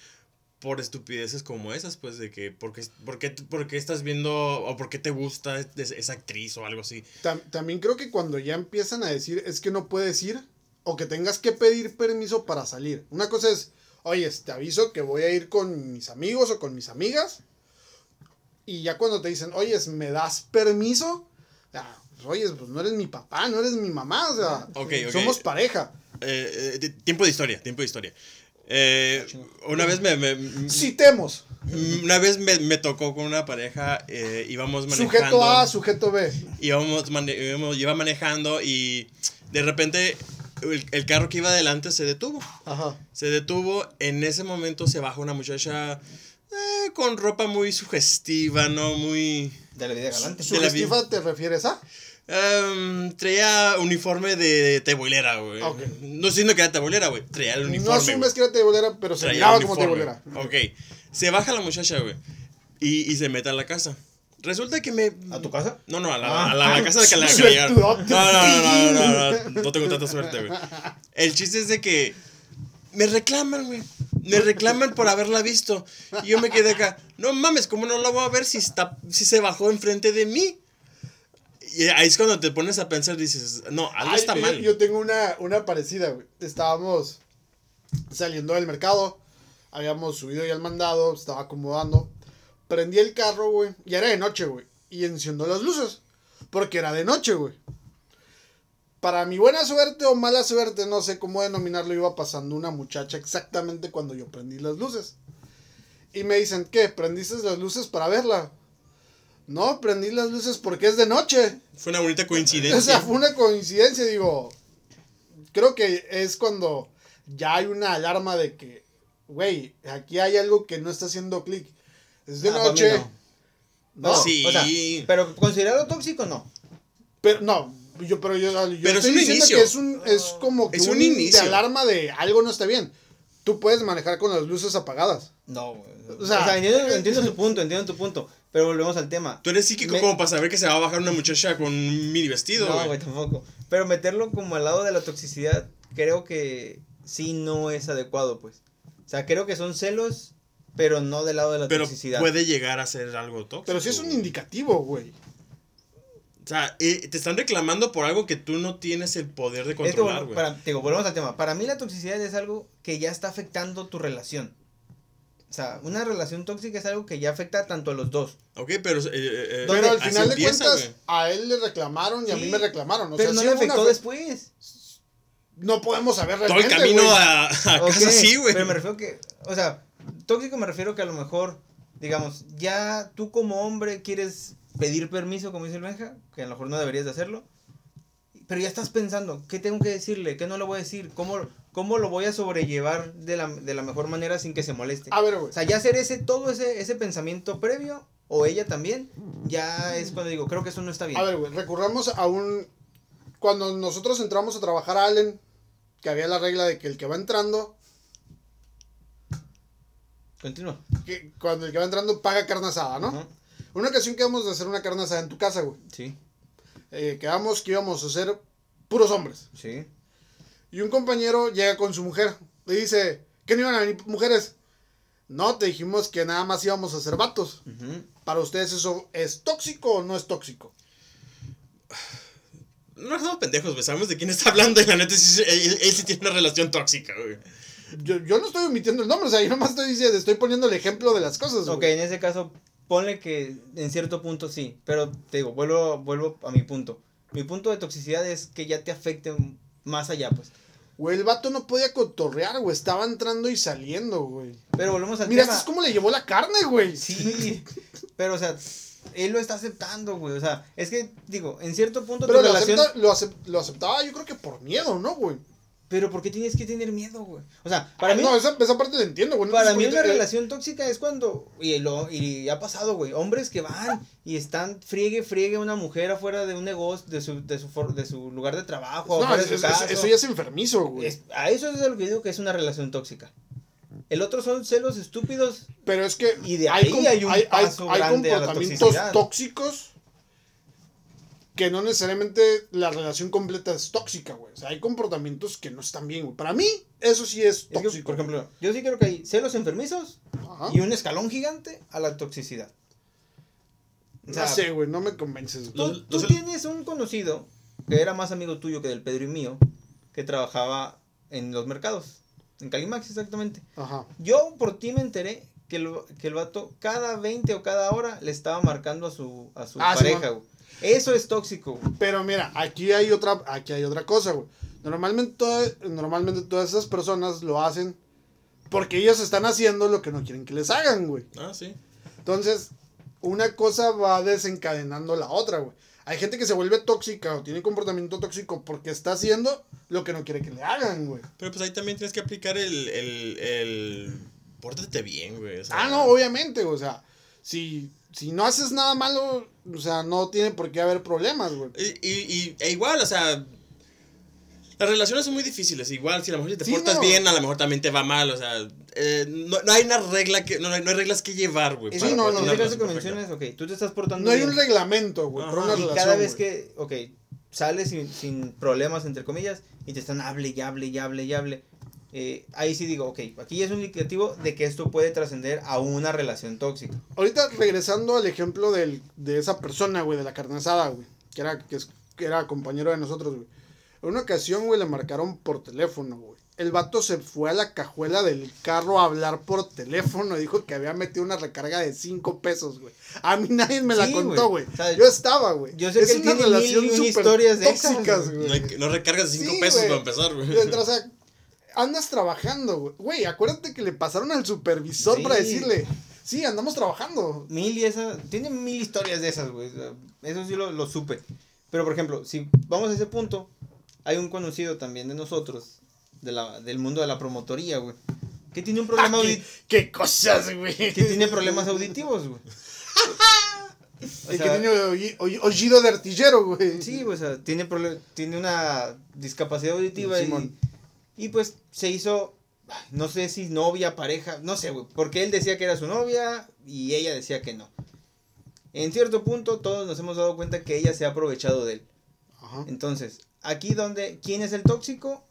por estupideces como esas, pues de que, ¿por qué, por qué- por qué estás viendo o por qué te gusta es- esa actriz o algo así? Tam- también creo que cuando ya empiezan a decir es que no puedes ir o que tengas que pedir permiso para salir. Una cosa es, oye, te aviso que voy a ir con mis amigos o con mis amigas. Y ya cuando te dicen, oye, ¿me das permiso? Ah, pues, oye, pues no eres mi papá, no eres mi mamá, o sea, Ok, ok. somos pareja. Eh, eh, tiempo de historia, tiempo de historia. Eh, una vez me, me- Citemos. una vez me, me tocó con una pareja, eh, íbamos manejando. Sujeto A, sujeto B. íbamos, mane- íbamos- iba manejando y de repente el, el carro que iba adelante se detuvo. Ajá. Se detuvo, en ese momento se baja una muchacha eh, con ropa muy sugestiva, ¿no? Muy... De la vida galante. de la vida. ¿Sugestiva te refieres a? em, traía uniforme de tebolera, güey. Ok. No siendo que era tebolera, güey. Traía el uniforme. No asumes que era tebolera, pero se miraba como tebolera. Ok. Se baja la muchacha, güey. Y, y se mete a la casa. Resulta que me... ¿A tu casa? No, no, a la, Ah. a la, a la casa de que la que llegaron. No, Suertudote. no, no, no, no, no, no, no tengo tanta suerte, güey. El chiste es de que me reclaman, güey. Me reclaman por haberla visto. Y yo me quedé acá, no mames, ¿cómo no la voy a ver si está, si se bajó enfrente de mí? Y ahí es cuando te pones a pensar, dices, no, algo Ay, está yo- mal. Yo tengo una, una parecida, güey. Estábamos saliendo del mercado. Habíamos subido ya el mandado. Estaba acomodando. Prendí el carro, güey. Y era de noche, güey. Y encendió las luces. Porque era de noche, güey. Para mi buena suerte o mala suerte, no sé cómo denominarlo, iba pasando una muchacha exactamente cuando yo prendí las luces. Y me dicen, ¿qué? ¿Prendiste las luces para verla? No, prendí las luces porque es de noche. Fue una bonita (laughs) O sea, coincidencia. fue una coincidencia, digo. Creo que es cuando ya hay una alarma de que, güey, aquí hay algo que no está haciendo clic. Es de Ah, noche. no. No, Sí. O sea, pero considerarlo tóxico, no. pero no, yo, pero yo, yo Pero es estoy un diciendo inicio. que es un, es como que Es un un, inicio. de alarma de algo no está bien. Tú puedes manejar con las luces apagadas. No, güey. O O sea- entiendo, entiendo tu punto, entiendo tu punto. Pero volvemos al tema. Tú eres psíquico Me- como para saber que se va a bajar una muchacha con un mini vestido, No, güey. tampoco. Pero meterlo como al lado de la toxicidad, creo que sí no es adecuado, pues. O sea, creo que son celos, pero no del lado de la Pero toxicidad. puede llegar a ser algo tóxico. Pero sí es un indicativo, güey. O sea, eh, te están reclamando por algo que tú no tienes el poder de Es que, controlar, bueno, güey. para, digo, volvemos al tema. Para mí la toxicidad es algo que ya está afectando tu relación. O sea, una relación tóxica es algo que ya afecta tanto a los dos. Ok, pero... eh, eh, eh. Pero al final de empieza, cuentas, a él le reclamaron y a mí me reclamaron. O pero sea, no le una afectó fe- después. No podemos saber Todo el realmente, camino güey. a, casa sí, güey. Pero me refiero que, o sea, tóxico me refiero que a lo mejor, digamos, ya tú como hombre quieres pedir permiso, como dice el Benja, que a lo mejor no deberías de hacerlo, pero ya estás pensando, ¿qué tengo que decirle? ¿Qué no le voy a decir? ¿Cómo, cómo lo voy a sobrellevar de la, de la mejor manera sin que se moleste? A ver, güey. O sea, ya hacer ese, todo ese, ese pensamiento previo, o ella también, ya es cuando digo, creo que eso no está bien. A ver, güey, recurramos a un... Cuando nosotros entramos a trabajar a Allen, que había la regla de que el que va entrando, Continúa. que cuando el que va entrando paga carne asada, ¿no? Ajá. Una ocasión quedamos de hacer una carne asada en tu casa, güey. Sí, Eh, quedamos que íbamos a hacer puros hombres. sí. Y un compañero llega con su mujer. Le dice, ¿qué no iban a venir mujeres? No, te dijimos que nada más íbamos a hacer vatos. ¿Para ustedes eso es tóxico o no es tóxico? No somos pendejos, güey. Sabemos de quién está hablando y la neta sí- él, él sí tiene una relación tóxica, güey. Yo, yo no estoy omitiendo el nombre, o sea, yo nomás estoy diciendo, estoy poniendo el ejemplo de las cosas. Ok, güey. en ese caso, ponle que en cierto punto sí, pero te digo, vuelvo, vuelvo a mi punto. Mi punto de toxicidad es que ya te afecte más allá, pues. Güey, el vato no podía cotorrear, güey, estaba entrando y saliendo, güey. Pero volvemos al Mira, tema. esto es como le llevó la carne, güey. Sí, pero o sea, él lo está aceptando, güey. O sea, es que, digo, en cierto punto Pero tu lo, relación... acepta- lo, acep- lo aceptaba yo creo que por miedo, ¿no, güey? Pero ¿por qué tienes que tener miedo, güey? O sea, para mí... No, esa, esa parte la entiendo, güey. no Para te mí una relación tóxica es cuando, y, lo, y ha pasado, güey, hombres que van y están friegue, friegue a una mujer afuera de un negocio, de su, de su, for- de su lugar de trabajo, No, es- de su es- eso ya es enfermizo, güey. Es- a eso es lo que digo que es una relación tóxica. El otro son celos estúpidos. Pero es que Y de ahí com- hay un paso grande a la comportamientos tóxicos que no necesariamente la relación completa es tóxica, güey. O sea, hay comportamientos que no están bien, güey. Para mí, eso sí es Es que, tóxico. por ejemplo, yo sí creo que hay celos enfermizos Ajá. y un escalón gigante a la toxicidad. O sea, no sé, güey, no me convences. Tú, tú tienes un conocido que era más amigo tuyo que del Pedro y mío, que trabajaba en los mercados, en Calimax exactamente. Ajá. Yo por ti me enteré que el, que el vato cada 20 o cada hora le estaba marcando a su, a su Ah, sí, pareja, güey. Eso es tóxico, güey. Pero mira, aquí hay otra, aquí hay otra cosa, güey. Normalmente, normalmente todas esas personas lo hacen porque ellos están haciendo lo que no quieren que les hagan, güey. Ah, sí. Entonces, una cosa va desencadenando la otra, güey. Hay gente que se vuelve tóxica o tiene comportamiento tóxico porque está haciendo lo que no quiere que le hagan, güey. Pero pues ahí también tienes que aplicar el. el, el... Pórtate bien, güey. o sea, Ah, no, obviamente, o sea, si, si no haces nada malo, o sea, no tiene por qué haber problemas, güey. Y, y, y- e igual, o sea. Las relaciones son muy difíciles. Igual, si a lo mejor si te Sí, portas no. bien, a lo mejor también te va mal. O sea, eh, no, no hay una regla que. No, hay- no hay reglas que llevar, güey. Sí, no, en no, que perfecta. mencionas, ok, tú te estás portando No hay bien. un reglamento, güey, para Ajá, una y relación. cada vez güey. que, ok, sales sin, sin problemas, entre comillas, y te están hable y hable y hable y hable, eh, ahí sí digo, ok, aquí ya es un indicativo de que esto puede trascender a una relación tóxica. Ahorita regresando al ejemplo del, de esa persona, güey, de la carne asada, güey, que era, que, es- que era compañero de nosotros, güey. En una ocasión, güey, le marcaron por teléfono, güey. El vato se fue a la cajuela del carro a hablar por teléfono dijo que había metido una recarga de 5 pesos, güey. A mí nadie me la Sí, contó, güey. güey. O sea, Yo estaba, güey. yo sé que él tiene mil y un súper historias de esas, güey. No, recargas de 5 Sí, pesos para empezar, güey. O sea, andas trabajando, güey. Acuérdate que le pasaron al supervisor Sí. para decirle, sí, andamos trabajando. Mil y esa, tiene mil historias de esas, güey. Eso sí lo, lo supe. Pero, por ejemplo, si vamos a ese punto, hay un conocido también de nosotros, de la, del mundo de la promotoría, güey, que tiene un problema Ah, auditivo. ¿qué, qué cosas, güey. que tiene problemas auditivos, güey. (laughs) O sea, que tiene oí- oí- oído de artillero, güey. Sí, o sea, tiene, tiene una discapacidad auditiva y. y pues se hizo, no sé si novia, pareja, no sé, güey, porque él decía que era su novia y ella decía que no. En cierto punto todos nos hemos dado cuenta que ella se ha aprovechado de él. Ajá. Entonces, aquí donde, ¿quién es el tóxico?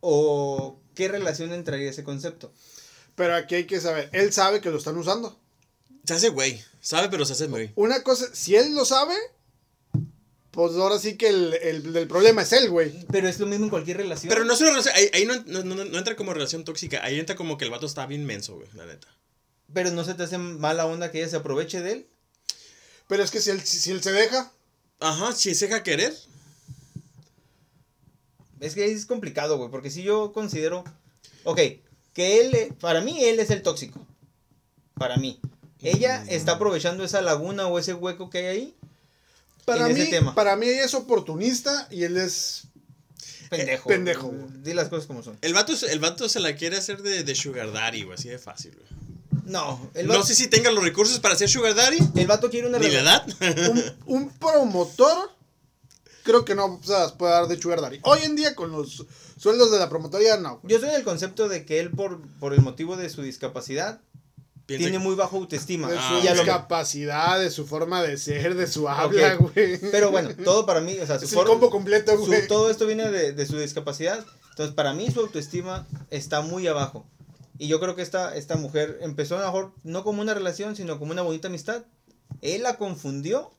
¿O qué relación entraría ese concepto? Pero aquí hay que saber, él sabe que lo están usando. Se hace güey. Sabe, pero se hace güey. Una cosa, si él lo sabe, pues ahora sí que el, el, el problema es él, güey. Pero es lo mismo en cualquier relación. Pero no es una relación. Ahí, ahí no, no, no- no entra como relación tóxica. Ahí entra como que el vato está bien menso, güey, la neta. Pero no se te hace mala onda que ella se aproveche de él. Pero es que si él, si, si él se deja, Ajá, si se deja querer. Es que es complicado, güey, porque si yo considero, ok, que él, para mí él es el tóxico, para mí. Ella está aprovechando esa laguna o ese hueco que hay ahí. Para En mí, ese tema. para mí ella es oportunista y él es... Pendejo. pendejo, güey. Di las cosas como son. El vato, el vato se la quiere hacer de, de sugar daddy, güey, así de fácil, güey. No, el No sé si tenga los recursos para ser sugar daddy, el vato quiere una ni la relación. edad. Un, un promotor, creo que no se las puede dar de sugar daddy. Hoy en día con los sueldos de la promotoría, no. güey. Yo soy del concepto de que él, por, por el motivo de su discapacidad, Piensa tiene que- muy bajo autoestima. De su Ah, lo- discapacidad, de su forma de ser, de su habla, güey. pero bueno, todo para mí, o sea, (laughs) su es el forma- combo completo, su- güey. todo esto viene de, de su discapacidad. Entonces, para mí su autoestima está muy abajo. Y yo creo que esta, esta mujer empezó a lo mejor no como una relación, sino como una bonita amistad. Él la confundió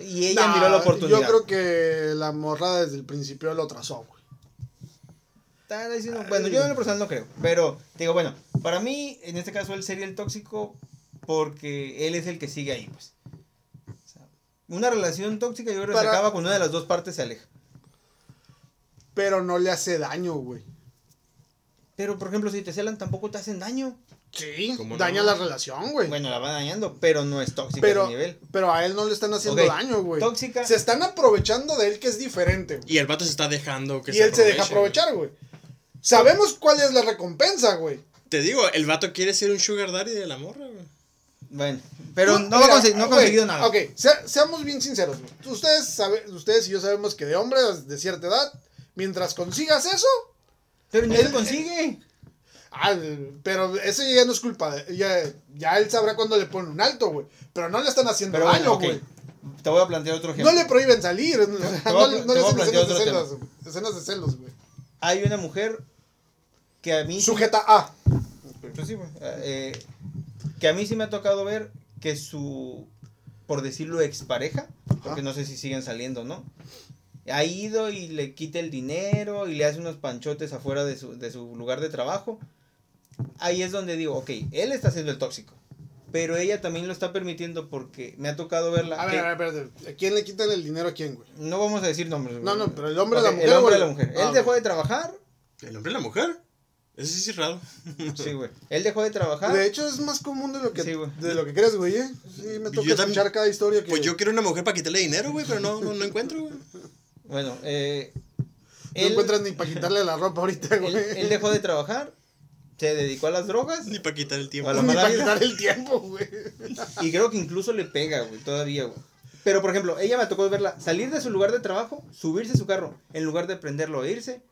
y ella Nah, miró la oportunidad. Yo creo que la morra desde el principio lo trazó, güey. Está diciendo- bueno, yo en lo personal no creo. Pero digo, bueno, para mí, en este caso, él sería el tóxico porque él es el que sigue ahí, pues. O sea, una relación tóxica yo creo que se acaba cuando una de las dos partes se aleja. Pero no le hace daño, güey. Pero, por ejemplo, si te celan, tampoco te hacen daño. Sí, daña la relación, güey. Bueno, la va dañando, pero no es tóxica pero, a ese nivel. pero a él no le están haciendo daño, güey. tóxica. Se están aprovechando de él que es diferente. Y el vato se está dejando que Y él se deja aprovechar, güey. Sabemos cuál es la recompensa, güey. Te digo, el vato quiere ser un sugar daddy de la morra, güey. Bueno, pero no, mira, ha conseguido nada. Ok, sea- seamos bien sinceros, güey. Ustedes, sabe, ustedes y yo sabemos que de hombres de cierta edad, mientras consigas eso, Pero ni Él- él consigue. ah, pero eso ya no es culpa de ya, ya él sabrá cuándo le ponen un alto, güey. Pero no le están haciendo Pero daño, bueno, güey. Te voy a plantear otro ejemplo. No le prohíben salir. no, le- no te le voy a hacen escenas de, celos, escenas de celos, güey. Hay una mujer que a mí... sí- Sujeta A. Pues sí, güey. Eh, que a mí sí me ha tocado ver que su, por decirlo, expareja, porque Ajá. no sé si siguen saliendo, ¿no? Ha ido y le quita el dinero y le hace unos panchotes afuera de su, de su lugar de trabajo. Ahí es donde digo, ok, él está siendo el tóxico. Pero ella también lo está permitiendo porque me ha tocado verla. A ver, que- a ver, espérate. ¿A quién le quitan el dinero a quién, güey? No vamos a decir nombres. güey. No, no, pero el hombre de la mujer. El hombre o de la mujer. Ah, Él dejó de trabajar. ¿El hombre y la mujer? Eso sí es raro. Sí, güey. Él dejó de trabajar. De hecho, es más común de lo que, Sí, de lo que crees, güey, ¿eh? Sí, me toca Yo también- escuchar cada historia que... Pues yo quiero una mujer para quitarle dinero, güey, pero no, no, no encuentro, güey. Bueno, eh, No él, encuentras ni para quitarle la ropa ahorita, (laughs) güey. él, él dejó de trabajar, se dedicó a las drogas Ni para quitar el tiempo. A la Ni mala para vida. quitar el tiempo, güey. y creo que incluso le pega, güey, todavía, güey. Pero, por ejemplo, ella me tocó verla salir de su lugar de trabajo, subirse a su carro, en lugar de prenderlo e irse.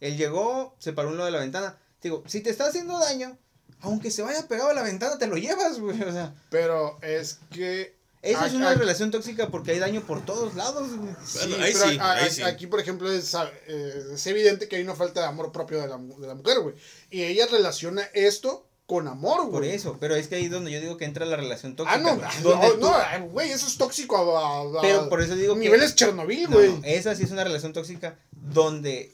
Él llegó, se paró en lo de la ventana. Digo, si te está haciendo daño, aunque se vaya pegado a la ventana, te lo llevas, güey. O sea, Pero es que... esa es una ay. relación tóxica porque hay daño por todos lados, güey. Bueno, Sí, ahí pero sí, a- ahí a- sí. Aquí, por ejemplo, es, ah, eh, es evidente que hay una falta de amor propio de la, mu- de la mujer, güey. Y ella relaciona esto con amor, güey. Por eso, pero es que ahí es donde yo digo que entra la relación tóxica. Ah, no, güey. no, Donde tú- no, ah, güey, eso es tóxico a, a- a- Pero por eso digo que- niveles Chernobyl, No, güey. no, esa sí es una relación tóxica donde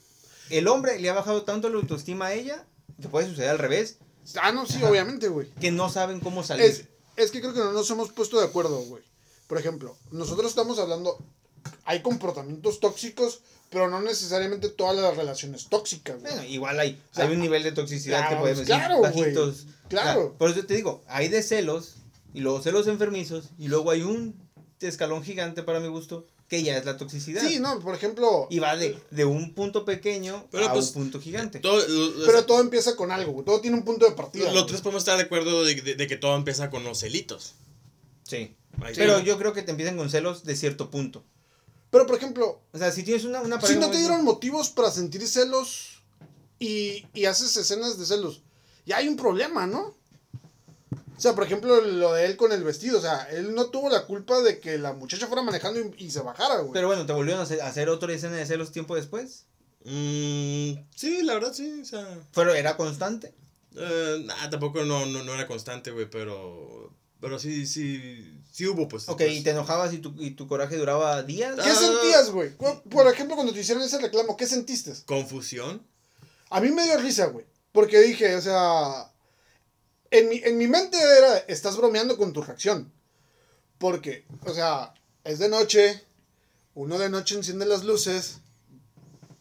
el hombre le ha bajado tanto la autoestima a ella, que puede suceder al revés, Ah, no, sí, Ajá. obviamente, güey. que no saben cómo salir. Es, es que creo que no nos hemos puesto de acuerdo, güey. Por ejemplo, nosotros estamos hablando, hay comportamientos tóxicos, pero no necesariamente todas las relaciones tóxicas, güey. Bueno, igual hay, O sea, hay un nivel de toxicidad que claro, podemos decir claro, güey, bajitos. claro. O sea, por eso te digo, hay de celos, y luego celos enfermizos, y luego hay un escalón gigante para mi gusto, que ya es la toxicidad. Sí, no, por ejemplo, Y va de, de un punto pequeño Pero, a pues, un punto gigante. Todo, lo- pero todo empieza con algo, güey. Todo tiene un punto de partida. los güey. tres podemos estar de acuerdo de, de- de que todo empieza con los celitos. Sí. Ahí Pero yo creo que te empiezan con celos de cierto punto. Pero, por ejemplo, O sea, si tienes una, una si no te dieron motivos para sentir celos y, y haces escenas de celos, ya hay un problema, ¿no? O sea, por ejemplo, lo de él con el vestido. O sea, él no tuvo la culpa de que la muchacha fuera manejando y, y se bajara, güey. Pero bueno, ¿te volvieron a hacer, otra escena de celos tiempo después? Mm, sí, la verdad sí, o sea... Pero era constante. eh, nah, tampoco no, no, no era constante, güey, pero... Pero sí, sí, sí hubo, pues. Ok, pues. y te enojabas y tu, y tu coraje duraba días. ¿Qué Ah. sentías, güey? Por ejemplo, cuando te hicieron ese reclamo, ¿qué sentiste? Confusión. A mí me dio risa, güey. Porque dije, o sea. En mi, en mi mente era, estás bromeando con tu reacción. Porque, o sea, es de noche. Uno de noche enciende las luces.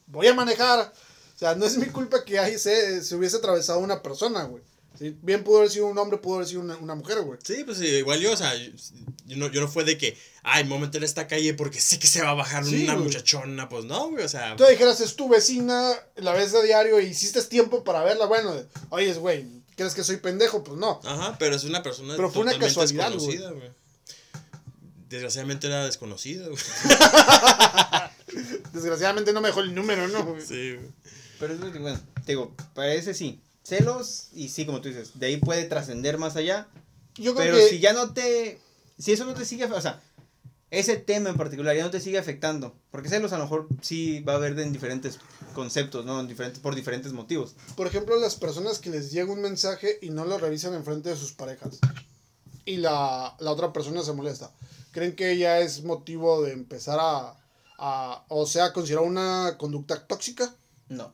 Voy a manejar. O sea, no es mi culpa que ahí se, se hubiese atravesado una persona, güey. ¿Sí? Bien pudo haber sido un hombre, pudo haber sido una, una mujer, güey. Sí, pues sí, igual yo, o sea, yo, no, yo no fue de que, ay, me voy a meter a esta calle porque sé que se va a bajar Sí, una güey. muchachona, pues no, güey, o sea... Tú dijeras, es tu vecina, la ves a diario y hiciste tiempo para verla. Bueno, oye, güey, ¿crees que soy pendejo? Pues no. Ajá, pero es una persona Pero fue una casualidad, güey. desconocida, güey. Desgraciadamente era desconocida, güey. (laughs) Desgraciadamente no me dejó el número, ¿no? güey? (laughs) Sí, güey. Pero es lo que, bueno, te digo, parece sí. Celos y sí, como tú dices, de ahí puede trascender más allá. Yo creo Pero que si ya no te. Si eso no te sigue. O sea, ese tema en particular ya no te sigue afectando. Porque celos a lo mejor sí va a haber de en diferentes conceptos, ¿no? En diferentes, por diferentes motivos. Por ejemplo, las personas que les llega un mensaje y no lo revisan enfrente de sus parejas. Y la, la otra persona se molesta. ¿Creen que ya es motivo de empezar a, a o sea, considerar una conducta tóxica? No.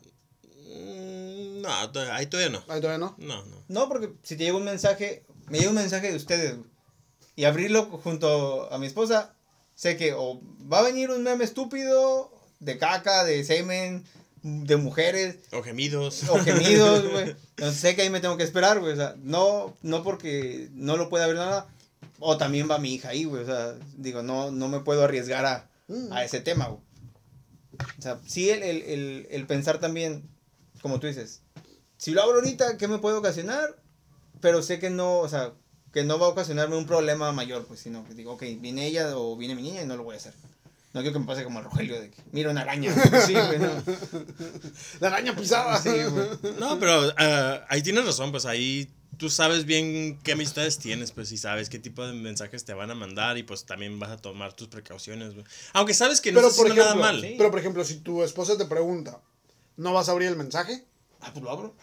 Mm, No, ahí todavía no. Ahí todavía no. No, no. No, porque si te llega un mensaje, me llega un mensaje de ustedes, y abrirlo junto a mi esposa, sé que o va a venir un meme estúpido de caca, de semen, de mujeres, O gemidos. o gemidos, güey. (laughs) Entonces sé que ahí me tengo que esperar, güey. O sea, no, no porque no lo pueda ver nada. O también va mi hija ahí, güey. O sea, digo, no, no me puedo arriesgar a, Mm. a ese tema, güey. O sea, sí el, el, el, el pensar también, como tú dices, si lo abro ahorita, ¿qué me puede ocasionar? Pero sé que no, o sea, que no va a ocasionarme un problema mayor, pues, sino que digo, ok, viene ella o viene mi niña y no lo voy a hacer. No quiero que me pase como el Rogelio de que, mira una araña. (laughs) Sí, güey, no. La araña pisada. Sí, güey. No, pero ah, ahí tienes razón, pues ahí tú sabes bien qué amistades tienes, pues y sabes qué tipo de mensajes te van a mandar y pues también vas a tomar tus precauciones, güey. Aunque sabes que no Pero estás por ejemplo, nada mal. sí. pero por ejemplo, si tu esposa te pregunta, ¿no vas a abrir el mensaje? Ah, pues lo abro.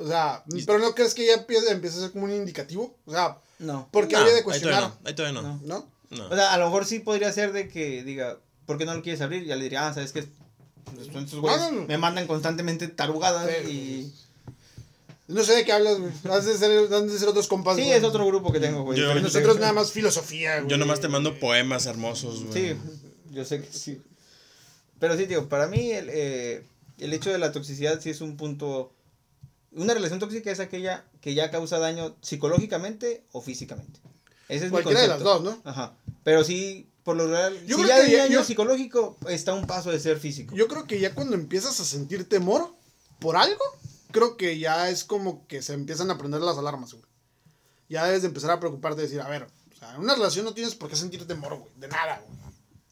O sea, pero no crees que ya empieza, empieza a ser como un indicativo? O sea, No. ¿por qué No, habría de ahí todavía cuestionar? no, ahí todavía no. No. ¿No? No. O sea, a lo mejor sí podría ser de que diga, ¿por qué no lo quieres abrir? Ya le diría, ah, ¿sabes qué? Pues, Estos güeyes No, no, no. me mandan constantemente tarugadas y... No sé de qué hablas, güey. Has de ser, han de ser otros compas. Sí, güey. es otro grupo que tengo, güey. Yo-. Nosotros nada más filosofía, güey. Yo nomás te mando poemas hermosos, güey. Sí, yo sé que sí. Pero sí, digo, para mí el, eh, el hecho de la toxicidad sí es un punto... Una relación tóxica es aquella que ya causa daño psicológicamente o físicamente. Ese es mi Cualquiera de las concepto. dos, ¿no? Ajá. Pero sí, por lo general, Yo si creo ya que hay ya- daño yo- psicológico, está un paso de ser físico. Yo creo que ya cuando empiezas a sentir temor por algo, creo que ya es como que se empiezan a prender las alarmas, güey. Ya debes de empezar a preocuparte y decir, a ver, o sea, en una relación no tienes por qué sentir temor, güey. De nada, güey.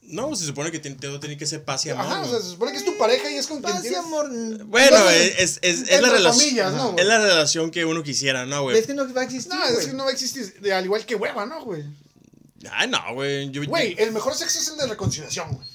No, se supone que tiene, todo tiene que ser paz y amor. Ajá, o sea, se supone que es tu pareja y es con quien Paz y amor. Bueno, Entonces, es, es, es, la relación. ¿no, es la relación que uno quisiera, ¿no, güey? Es que no va a existir. No, es que no va a existir, de- al igual que hueva, ¿no, güey? Ay, no, güey. Güey, el mejor sexo es el de reconciliación, güey.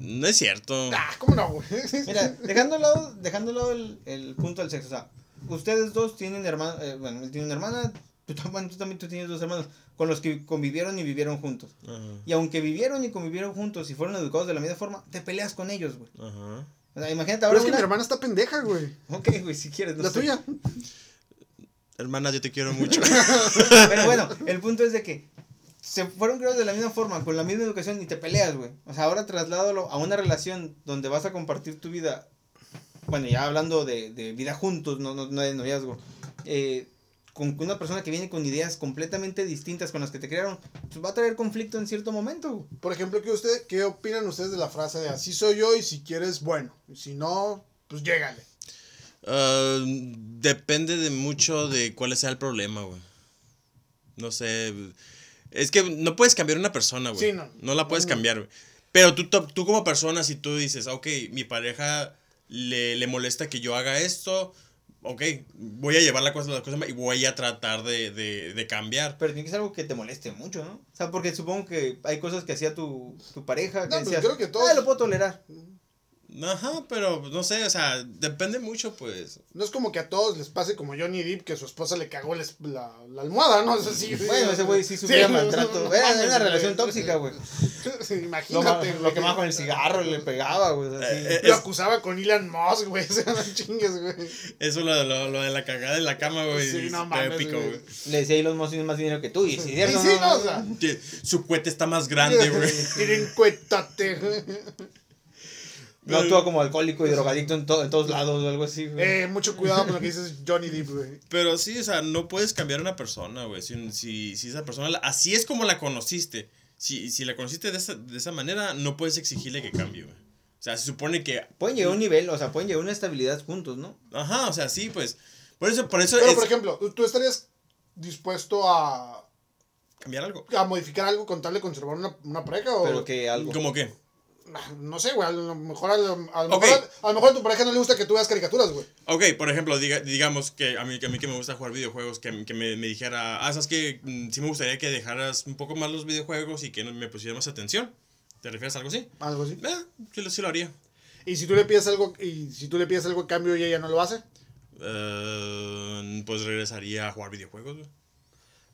No es cierto. Ah, ¿cómo no, güey? (laughs) Mira, dejando a lado, dejando lado el, el punto del sexo, o sea, ustedes dos tienen hermana, eh, bueno, él tiene una hermana, tú, tú también tú tienes dos hermanos, con los que convivieron y vivieron juntos. Ajá, Y aunque vivieron y convivieron juntos y fueron educados de la misma forma, te peleas con ellos, güey. ajá. O sea, imagínate Pero ahora es que una- mi hermana está pendeja, güey. Ok, güey, si quieres. no La sé. tuya. Hermana, yo te quiero mucho. (laughs) Pero bueno, el punto es de que se fueron creados de la misma forma, con la misma educación y te peleas, güey. O sea, ahora trasládalo a una relación donde vas a compartir tu vida. Bueno, ya hablando de, de vida juntos, no, no, no de noviazgo. Eh, con una persona que viene con ideas completamente distintas con las que te crearon, pues va a traer conflicto en cierto momento. güey. Por ejemplo, ¿qué, usted, ¿qué opinan ustedes de la frase de así soy yo y si quieres, bueno? Y si no, pues llégale. Ah, depende de mucho de cuál sea el problema, güey. No sé. Es que no puedes cambiar una persona, güey. Sí, no. no. la puedes cambiar, güey. Pero tú, tú tú como persona, si tú dices, ok, mi pareja le, le molesta que yo haga esto, ok, voy a llevar la cosa, la cosa y voy a tratar de, de, de cambiar. Pero tiene que ser algo que te moleste mucho, ¿no? O sea, porque supongo que hay cosas que hacía tu, tu pareja que No, pues decías, creo que todos- "Ah, lo puedo tolerar. Ajá, pero no sé, o sea, depende mucho, pues. No es como que a todos les pase como Johnny Depp que su esposa le cagó la, la, la almohada, ¿no? Es así, Bueno, ese güey sí sufría Sí, maltrato. no, Era no, una relación güey. tóxica, güey. Sí, Lo, ma- Imagínate, lo güey. quemaba con el cigarro, le pegaba, güey. o sea, sí. Eh, eh, Lo es- acusaba con Elon Musk, güey. (laughs) O sea, no chingues, güey. Eso lo, lo, lo de la cagada en la cama, güey. Sí, no mames, épico, güey. Le decía Elon Musk tiene más dinero que tú. Y si Sí, sí, no, o sea. Su cohete está más grande, güey. (laughs) Miren, cuéntate, güey. No actúa como alcohólico y drogadicto en, to- en todos lados o algo así, güey. Eh, mucho cuidado con lo que (laughs) dices Johnny Depp, güey. Pero sí, o sea, no puedes cambiar a una persona, güey. Si, si, si esa persona, la- así es como la conociste. Si, si la conociste de esa, de esa manera, no puedes exigirle que cambie, güey. O sea, se supone que... Pueden llegar a un nivel, o sea, pueden llegar a una estabilidad juntos, ¿no? Ajá, o sea, sí, pues... Por eso, por eso Pero, es por ejemplo, ¿tú- ¿tú estarías dispuesto a, cambiar algo. a modificar algo con tal de conservar una, una pareja? O, Pero que algo. ¿Cómo qué? No sé, güey. A lo mejor, a lo, a lo Ok. mejor, a lo mejor a tu pareja no le gusta que tú veas caricaturas, güey. Ok, por ejemplo, diga, digamos que a mí, que a mí que me gusta jugar videojuegos, que, que me, me dijera, ah, sabes que sí me gustaría que dejaras un poco más los videojuegos y que me pusieras más atención. ¿Te refieres a algo así? Algo así. Eh, sí, sí lo haría. Y si tú le pides algo, y si tú le pides algo a cambio y ella no lo hace, Eh, pues regresaría a jugar videojuegos, güey.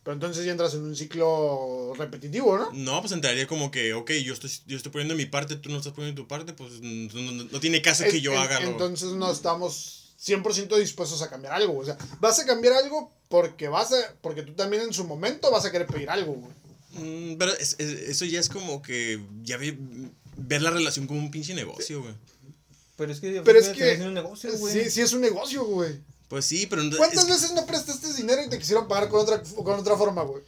Pero entonces ya entras en un ciclo repetitivo, ¿no? No, pues entraría como que, ok, yo estoy, yo estoy poniendo mi parte, tú no estás poniendo tu parte, pues no, no- no tiene caso que yo en- haga. Entonces no estamos 100% dispuestos a cambiar algo. O sea, vas a cambiar algo porque vas a, porque tú también en su momento vas a querer pedir algo, güey. Mm, pero es- es- eso ya es como que ya ve- ver la relación como un pinche negocio, güey. Pero es que. Pero es que Es un negocio, güey. sí, sí es un negocio, güey. Pues sí, pero... ¿Cuántas es veces no prestaste dinero y te quisieron pagar con otra, con otra forma, güey?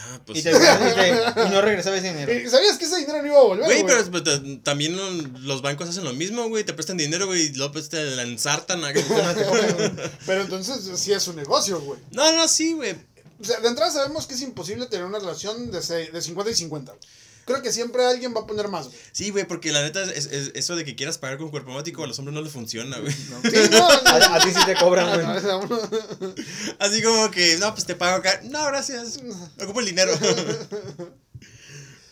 Ah, pues... Y, te- y te- y no regresaba ese dinero. Y ¿Sabías que ese dinero no iba a volver, Güey, pero, pero ta- también los bancos hacen lo mismo, güey. Te prestan dinero, güey, y luego pues, te la ensartan. a- (laughs) Pero entonces sí es un negocio, güey. No, no, sí, güey. O sea, de entrada sabemos que es imposible tener una relación de, de 50 y 50. Creo que siempre alguien va a poner más, güey. Sí, güey, porque la neta, es, es- eso de que quieras pagar con cuerpo mático a los hombres no les funciona, güey. (laughs) No. Sí, no, A, a ti sí te cobran, güey. (laughs) no. Así como que, no, pues te pago acá. No, gracias. Ocupo el dinero. (laughs)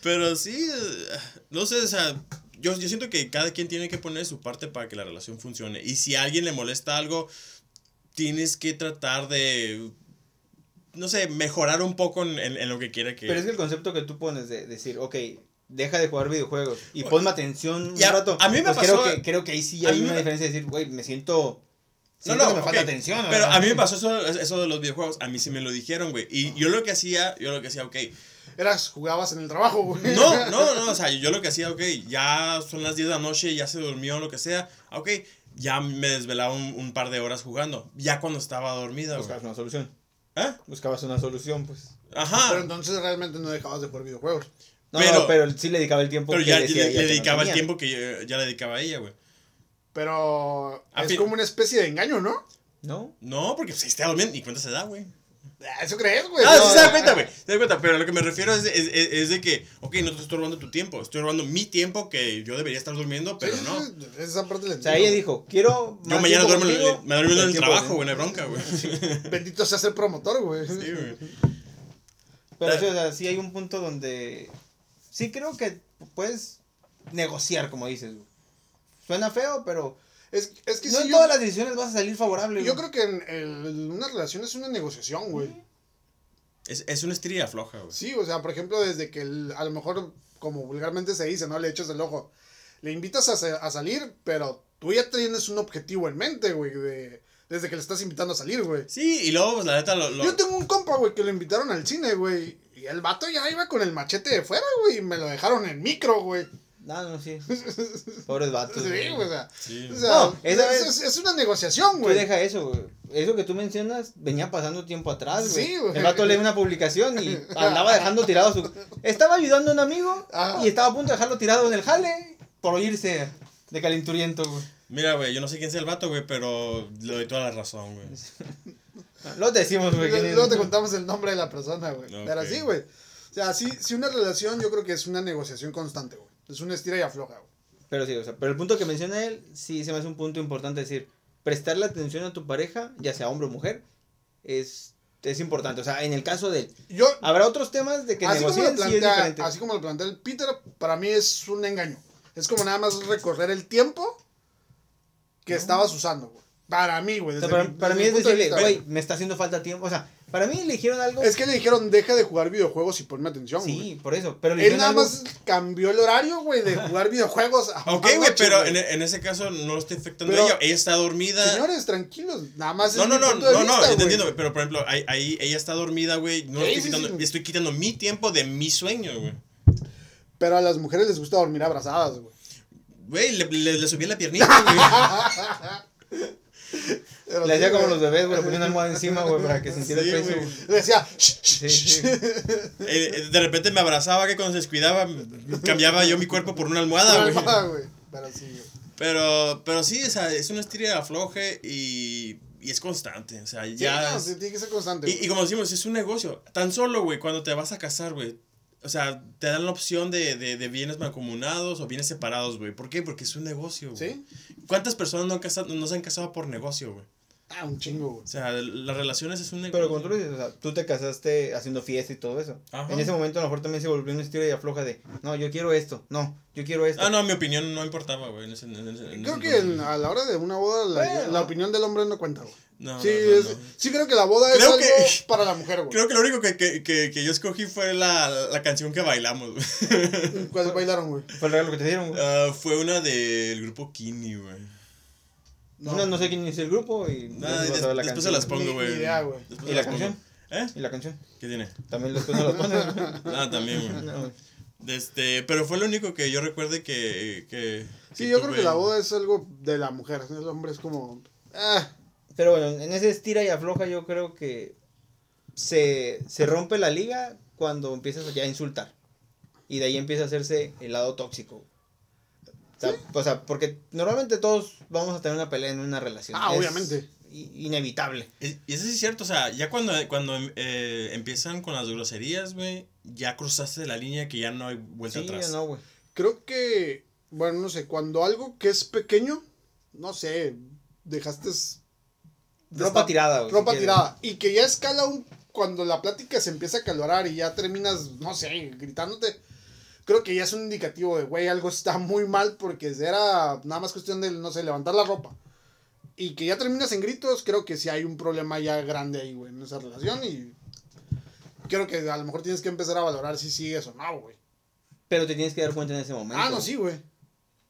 Pero sí, eh, no sé, o sea, yo, yo siento que cada quien tiene que poner su parte para que la relación funcione. Y si a alguien le molesta algo, tienes que tratar de, no sé, mejorar un poco en, en- en lo que quiera que... Pero es que el concepto que tú pones de decir, ok, deja de jugar videojuegos y ponme atención un rato. a mí me pues pasó- Creo que, creo que ahí sí hay una me- diferencia de decir, güey, me siento. No, siento no, que me falta atención. Pero ¿verdad? a mí me (laughs) pasó eso, eso de los videojuegos. A mí sí me lo dijeron, güey. Y yo lo que hacía, yo lo que hacía, ok. Eras, jugabas en el trabajo, güey. No, no, (laughs) no, o sea, yo lo que hacía, ok, ya son las 10 de la noche, ya se durmió, lo que sea. Ok, ya me desvelaba un, un par de horas jugando. Ya cuando estaba dormida, güey. Buscabas una solución. ¿Eh? Buscabas una solución, pues. Ajá. Pero entonces realmente no dejabas de jugar videojuegos. No, Pero- no, pero sí le dedicaba el tiempo Pero que ya decía le, ella le que no dedicaba el tiempo que yo- ya le dedicaba a ella, güey. Pero A es fin- como una especie de engaño, ¿no? ¿No? No, porque se está durmiendo ni cuenta se da, güey. Ah, ¿Eso crees, güey? Ah, No, sí se da cuenta, güey. Se da cuenta, pero a lo que me refiero es, es, es- es de que, ok, no te estoy robando tu tiempo, estoy robando mi tiempo que yo debería estar durmiendo, pero sí, no. sí, Esa parte la O sea, ella dijo, quiero. Yo mañana duermo, contigo, me duermo en el trabajo, de- güey, no hay bronca, güey. (laughs) (laughs) Bendito sea ser promotor, güey. Sí, güey. Pero sí, o sea, sí hay un punto donde. Sí creo que puedes negociar, como dices, güey. Suena feo, pero. Es, es que no en yo, todas las decisiones vas a salir favorable, yo güey. creo que en el- una relación es una negociación, güey. Es, es una estrella floja, güey. Sí, o sea, por ejemplo, desde que el- a lo mejor, como vulgarmente se dice, ¿no? Le echas el ojo. Le invitas a, a salir, pero tú ya tienes un objetivo en mente, güey, de, desde que le estás invitando a salir, güey. Sí, y luego, pues, la neta, lo, lo- Yo tengo un compa, güey, que lo invitaron al cine, güey. Y el vato ya iba con el machete de fuera, güey. Y me lo dejaron en micro, güey. No, no, sí. (laughs) Pobres vatos. Sí, güey. güey, o sea. Sí. o sea, No, esa es, vez- es- es una negociación, Tú güey. deja eso, güey. Eso que tú mencionas venía pasando tiempo atrás, güey. Sí, güey. El vato lee una publicación y (laughs) andaba dejando tirado su... Estaba ayudando a un amigo Ajá. y estaba a punto de dejarlo tirado en el jale por irse de calenturiento, güey. Mira, güey, yo no sé quién sea el vato, güey, pero le doy toda la razón, güey. (laughs) Lo decimos, güey. es. Luego te contamos el nombre de la persona, güey. Ok. Pero sí, güey. O sea, sí, sí una relación yo creo que es una negociación constante, güey. Es una estira y afloja, güey. Pero sí, o sea, pero el punto que menciona él, sí se me hace un punto importante decir, prestarle atención a tu pareja, ya sea hombre o mujer, es, es importante. O sea, en el caso de él, Yo, habrá otros temas de que así como, lo negocien, sí es plantea, diferente. así como lo plantea el Peter, para mí es un engaño. Es como nada más recorrer el tiempo que estabas usando, güey. Para mí, güey. O sea, desde para, mi- para mí es decirle, güey, me está haciendo falta tiempo. O sea, para mí le dijeron algo. Es que le dijeron, deja de jugar videojuegos y ponme atención, güey. sí, por eso. Pero le Él nada algo. más cambió el horario, güey, de (laughs) jugar videojuegos. a Ok, güey, pero güey. en, en ese caso no lo estoy afectando Pero- a ella. Ella está dormida. Señores, tranquilos. Nada más No, es no, mi no, punto de no, vista, no, güey. entendiendo, pero por ejemplo, ahí, ahí ella está dormida, güey, no estoy, sí, quitando, sí. estoy quitando mi tiempo de mi sueño, güey. Pero a las mujeres les gusta dormir abrazadas, güey. Güey, le, le, le subí la piernita, güey. (laughs) Pero Le sí, hacía como los bebés, güey, le ponía una almohada encima, güey, para que sintiera Sí, el peso. Le decía, "Shh, shh, Sí, shh". sí. (laughs) Eh, eh, de repente me abrazaba, que cuando se descuidaba, cambiaba yo mi cuerpo por una almohada, güey. Pero sí, güey. Pero, pero sí, o sea, es una estira y afloje y, y es constante, o sea, Sí, ya... no, tiene que ser constante. y, güey. y como decimos, es un negocio. Tan solo, güey, cuando te vas a casar, güey. O sea, te dan la opción de, de, de bienes mancomunados o bienes separados, güey. ¿Por qué? Porque es un negocio, güey. ¿Sí? ¿Cuántas personas no, han casado, no se han casado por negocio, güey? Ah, un chingo, güey. O sea, las relaciones es un negocio. Pero como tú dices, o sea, tú te casaste haciendo fiesta y todo eso. Ajá. En ese momento a lo mejor también se volvió una estira y afloja de, no, yo quiero esto, no, yo quiero esto. Ah, no, mi opinión no importaba, güey. en ese- en ese- en Creo ese que en- a la hora de una boda la, Bueno. la opinión del hombre no cuenta, güey. No, sí, no, no, es- no. sí creo que la boda es algo (laughs) para la mujer, güey. Creo que lo único que, que, que, que yo escogí fue la, la canción que bailamos, güey. ¿Cuál bailaron, güey? Fue el regalo que te dieron, güey. Ah, fue una del grupo Kini, güey. No. no, sé quién es el grupo y Nada, después vas a des- la después se las pongo, güey. ¿Y se la pongo. canción? ¿Eh? ¿Y la canción? ¿Qué tiene? También después no las pones. (laughs) Ah, también, güey. No. Este, pero fue lo único que yo recuerde que. que Sí, que yo creo que la boda es algo de la mujer. El hombre es como. Ah, Pero bueno, en ese estira y afloja yo creo que se, se rompe la liga cuando empiezas ya a insultar. Y de ahí empieza a hacerse el lado tóxico. O sea, o sea, porque normalmente todos vamos a tener una pelea en una relación. Ah, Es obviamente. Inevitable. Y eso sí es cierto, o sea, ya cuando, cuando eh, empiezan con las groserías, güey, ya cruzaste la línea que ya no hay vuelta Sí, atrás. no, güey. creo que. Bueno, no sé. Cuando algo que es pequeño, no sé. Dejaste. Ropa tirada, güey. Ropa tirada. Y que ya escala un. Cuando la plática se empieza a calorar y ya terminas, no sé, gritándote. Creo que ya es un indicativo de, güey, algo está muy mal porque era nada más cuestión de, no sé, levantar la ropa. Y que ya terminas en gritos, creo que sí hay un problema ya grande ahí, güey, en esa relación. Y creo que a lo mejor tienes que empezar a valorar si sigues o no, güey. Pero te tienes que dar cuenta en ese momento. Ah, no, sí, güey.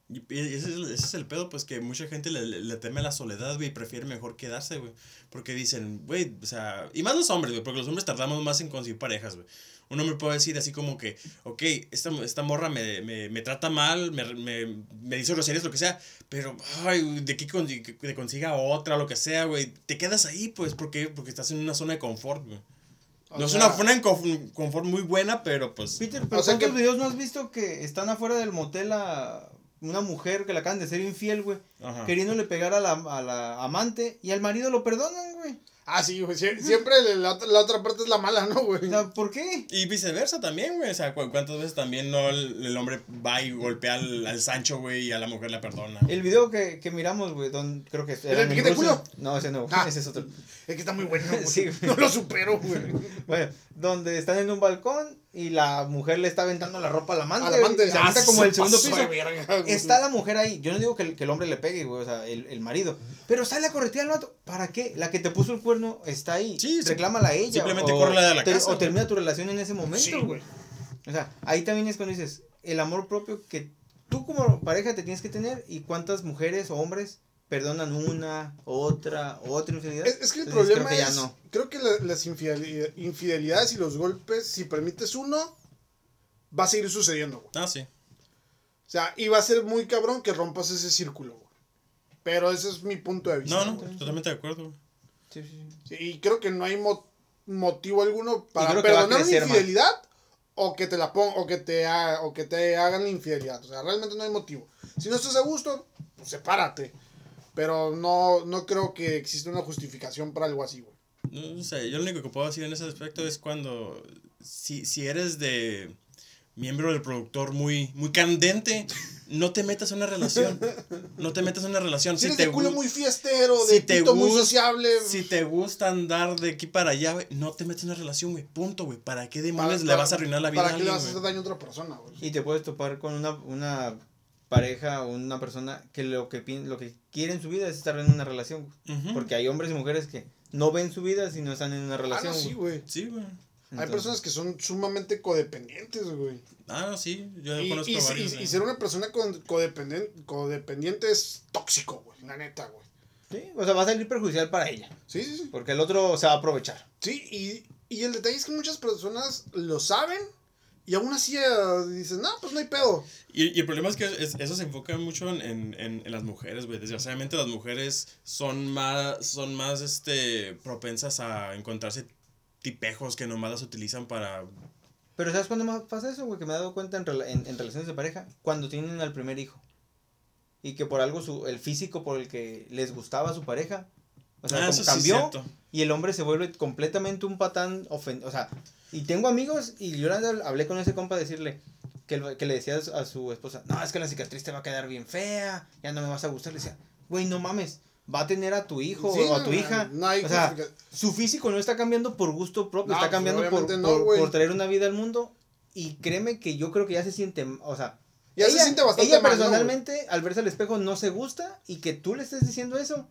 Y ese es, el, ese es el pedo, pues que mucha gente le, le, le teme a la soledad, güey, y prefiere mejor quedarse, güey. Porque dicen, güey, o sea, y más los hombres, güey, porque los hombres tardamos más en conseguir parejas, güey. Un hombre puede decir así como que, ok, esta, esta morra me, me, me trata mal, me, me, me dice groserías, lo que sea, pero, ay, de que, con- que consiga otra, lo que sea, güey, te quedas ahí, pues, porque Porque estás en una zona de confort, güey. O No es una zona de conf- confort muy buena, pero pues... Peter, pero O sea ¿cuántos que- videos no has visto que están afuera del motel a una mujer que la acaban de ser infiel, güey? Queriéndole pegar a la, a la amante y al marido lo perdonan, güey. Ah, sí, güey. sie- Siempre la, otra- la otra parte es la mala, ¿no, güey? O sea, ¿por qué? Y viceversa también, güey. O sea, cu- cuántas veces también no el, el hombre va y golpea al, al Sancho, güey, y a la mujer la perdona. El video que, que miramos, güey, don, creo que en piquete culo? No, ese no, Ah. ese es otro. Es que está muy bueno, (laughs) güey. Sí, güey. No lo supero, güey. Bueno, donde están en un balcón y la mujer le está aventando la ropa al amante. Al amante. se Ah, avienta como se el segundo piso. Está la mujer ahí. Yo no digo que el, que el hombre le pegue, güey, o sea, el, el marido. Pero sale a corretear al vato. ¿Para qué? La que te puso el cuerno está ahí. Sí. Reclámala a ella. Simplemente o, córrela de la ter- casa, O termina tu relación en ese momento, Sí, güey. O sea, ahí también es cuando dices, el amor propio que tú como pareja te tienes que tener y cuántas mujeres o hombres perdonan una, otra, otra infidelidad. Es, es que el Entonces, problema creo que ya es, no. creo que la- las infideli- infidelidades y los golpes, si permites uno, va a seguir sucediendo, güey. Ah, sí. O sea, y va a ser muy cabrón que rompas ese círculo, güey. Pero ese es mi punto de vista. No, no, güey. totalmente de acuerdo, güey. Sí, sí, sí. Y creo que no hay mo- motivo alguno para perdonar una más. infidelidad o que te la pon o que te ha- o que te hagan la infidelidad. O sea, realmente no hay motivo. Si no estás a gusto, pues sepárate. Pero no, no creo que exista una justificación para algo así, güey. No, no sé, yo lo único que puedo decir en ese aspecto es cuando, si, si eres de miembro del productor muy, muy candente, no te metas en una relación. No te metas en una relación. Si, Si, eres te de culo muy fiestero, si de te pito muy sociable. Si te gusta andar de aquí para allá, güey, no te metas en una relación, güey. Punto, güey. ¿Para qué demonios para- le vas a arruinar la vida ¿Para a qué le alguien, vas a hacer daño a otra persona, güey? Y te puedes topar con una, una pareja o una persona que lo que, pien- lo que quiere en su vida es estar en una relación. Porque hay hombres y mujeres que no ven su vida si no están en una Ah, relación. no, sí, güey. Sí, güey. Hay personas que son sumamente codependientes, güey. Ah, no, sí. Yo Y, conozco y- varios. y- eh. y ser una persona con- codependiente, codependiente es tóxico, güey. La neta, güey. Sí, o sea, va a salir perjudicial para ella. Sí, sí, sí. Porque el otro se va a aprovechar. Sí, y, y el detalle es que muchas personas lo saben y aún así eh, dicen, no, pues no hay pedo. Y, y el problema es que es- eso se enfoca mucho en, en, en- en las mujeres, güey. Desgraciadamente las mujeres son más, son más este, propensas a encontrarse tipejos que nomás las utilizan para... Pero ¿sabes cuándo más pasa eso, güey? Que me he dado cuenta en, rela- en, en relaciones de pareja. Cuando tienen al primer hijo. Y que por algo su, el físico por el que les gustaba a su pareja. O sea, Ah, como sí cambió. y el hombre se vuelve completamente un patán ofen O sea, y tengo amigos y yo hablé con ese compa a decirle que, que le decía a su- esposa, no, es que la cicatriz te va a quedar bien fea, ya no me vas a gustar. Le decía, güey, no mames, va a tener a tu hijo Sí, o a no, tu hija. no hay o sea, su físico no está cambiando por gusto propio, No, está pues, cambiando por, no, por- por traer una vida al mundo. Y créeme que yo creo que ya se siente, o sea, Ya se siente bastante ella mal, ¿no, personalmente al verse al espejo no se gusta y que tú le estés diciendo eso,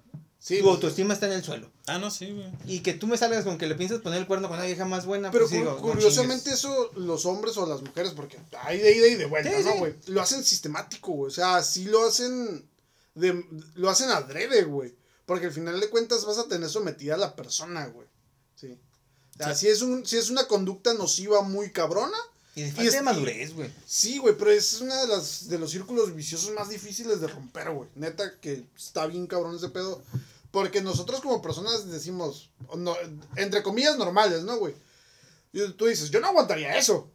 Sí, tu pues, autoestima está en el suelo. Ah, no, sí, güey. Y que tú me salgas con que le piensas poner el cuerno con una vieja más buena, Pero pues cu- digo, no curiosamente eso los hombres o las mujeres, porque hay de ida y de vuelta, Sí, ¿no, sí. güey? Lo hacen sistemático, güey. O sea, sí lo hacen de, lo hacen adrede, güey. Porque al final de cuentas vas a tener sometida a la persona, güey. Sí. O sea, si es, un, si es una conducta nociva muy cabrona, Y de y es- de madurez, güey. sí, güey, pero es una de las de los círculos viciosos más difíciles de romper, güey. Neta que está bien cabrón ese pedo. Porque nosotros como personas decimos, no, entre comillas normales, ¿no, güey? Y tú dices, yo no aguantaría eso.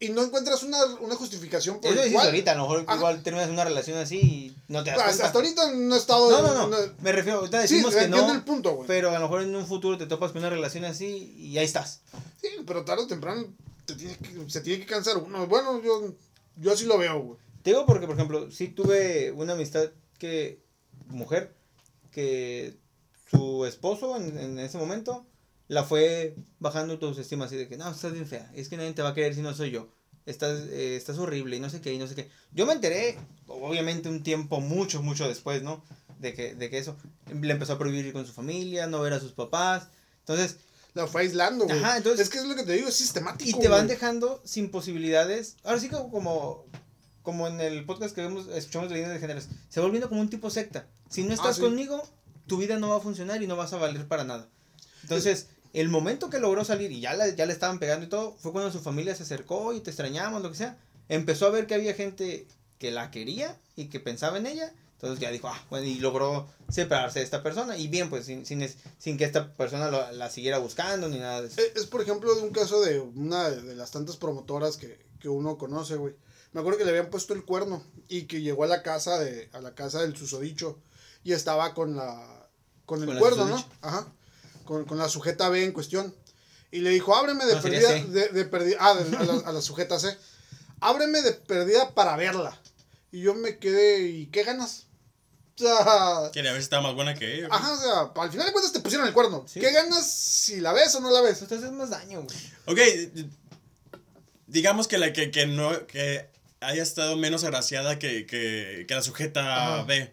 Y no encuentras una, una justificación por Eso el cual- ahorita, a lo mejor igual terminas una relación así y no te das hasta, cuenta. hasta ahorita no he estado... No, no, no, me refiero, ahorita Sí, decimos que entiendo no, el punto, güey. pero a lo mejor en un futuro te topas con una relación así y ahí estás. Sí, pero tarde o temprano te tiene que- se tiene que cansar uno. Bueno, yo, yo así lo veo, güey. Te digo porque, por ejemplo, sí tuve una amistad que, mujer, que su esposo en, en ese momento la fue bajando tu autoestima así de que, no, estás bien fea, es que nadie te va a querer si no soy yo, estás, eh, estás horrible y no sé qué, y no sé qué. Yo me enteré, obviamente un tiempo mucho, mucho después, ¿no? De que, de que eso, le empezó a prohibir ir con su familia, no ver a sus papás, entonces, La fue aislando, güey. Ajá, entonces- es que es lo que te digo, es sistemático. y te van güey. dejando sin posibilidades. Ahora sí como, como en el podcast que vemos, escuchamos de líneas de géneros, se va volviendo como un tipo secta. Si no estás sí. conmigo, tu vida no va a funcionar y no vas a valer para nada. Entonces, el momento que logró salir y ya, la- ya le estaban pegando y todo, fue cuando su familia se acercó y te extrañamos, lo que sea. Empezó a ver que había gente que la quería y que pensaba en ella. Entonces ya dijo, ah, bueno, y logró separarse de esta persona. Y bien, pues sin, sin, es- sin que esta persona lo- la siguiera buscando ni nada de eso. Eh, Es, por ejemplo, de un caso de una de las tantas promotoras que, que uno conoce, güey. Me acuerdo que le habían puesto el cuerno y que llegó a la casa de a la casa del susodicho y estaba con la con el Con cuerno, ¿no? Ajá. Con, con la sujeta B en cuestión. Y le dijo, "Ábreme de No, perdida de, de perdida, ah, de- a, la, a la sujeta C. Ábreme de perdida para verla." Y yo me quedé, ¿y qué ganas? O sea, Quería ver si estaba más buena que ella. ajá, o sea, al final de cuentas te pusieron el cuerno. Sí. ¿Qué ganas si la ves o no la ves? Te hace más daño, güey. Ok, digamos que la que, que no que haya estado menos agraciada que, que, que la sujeta Ajá. B.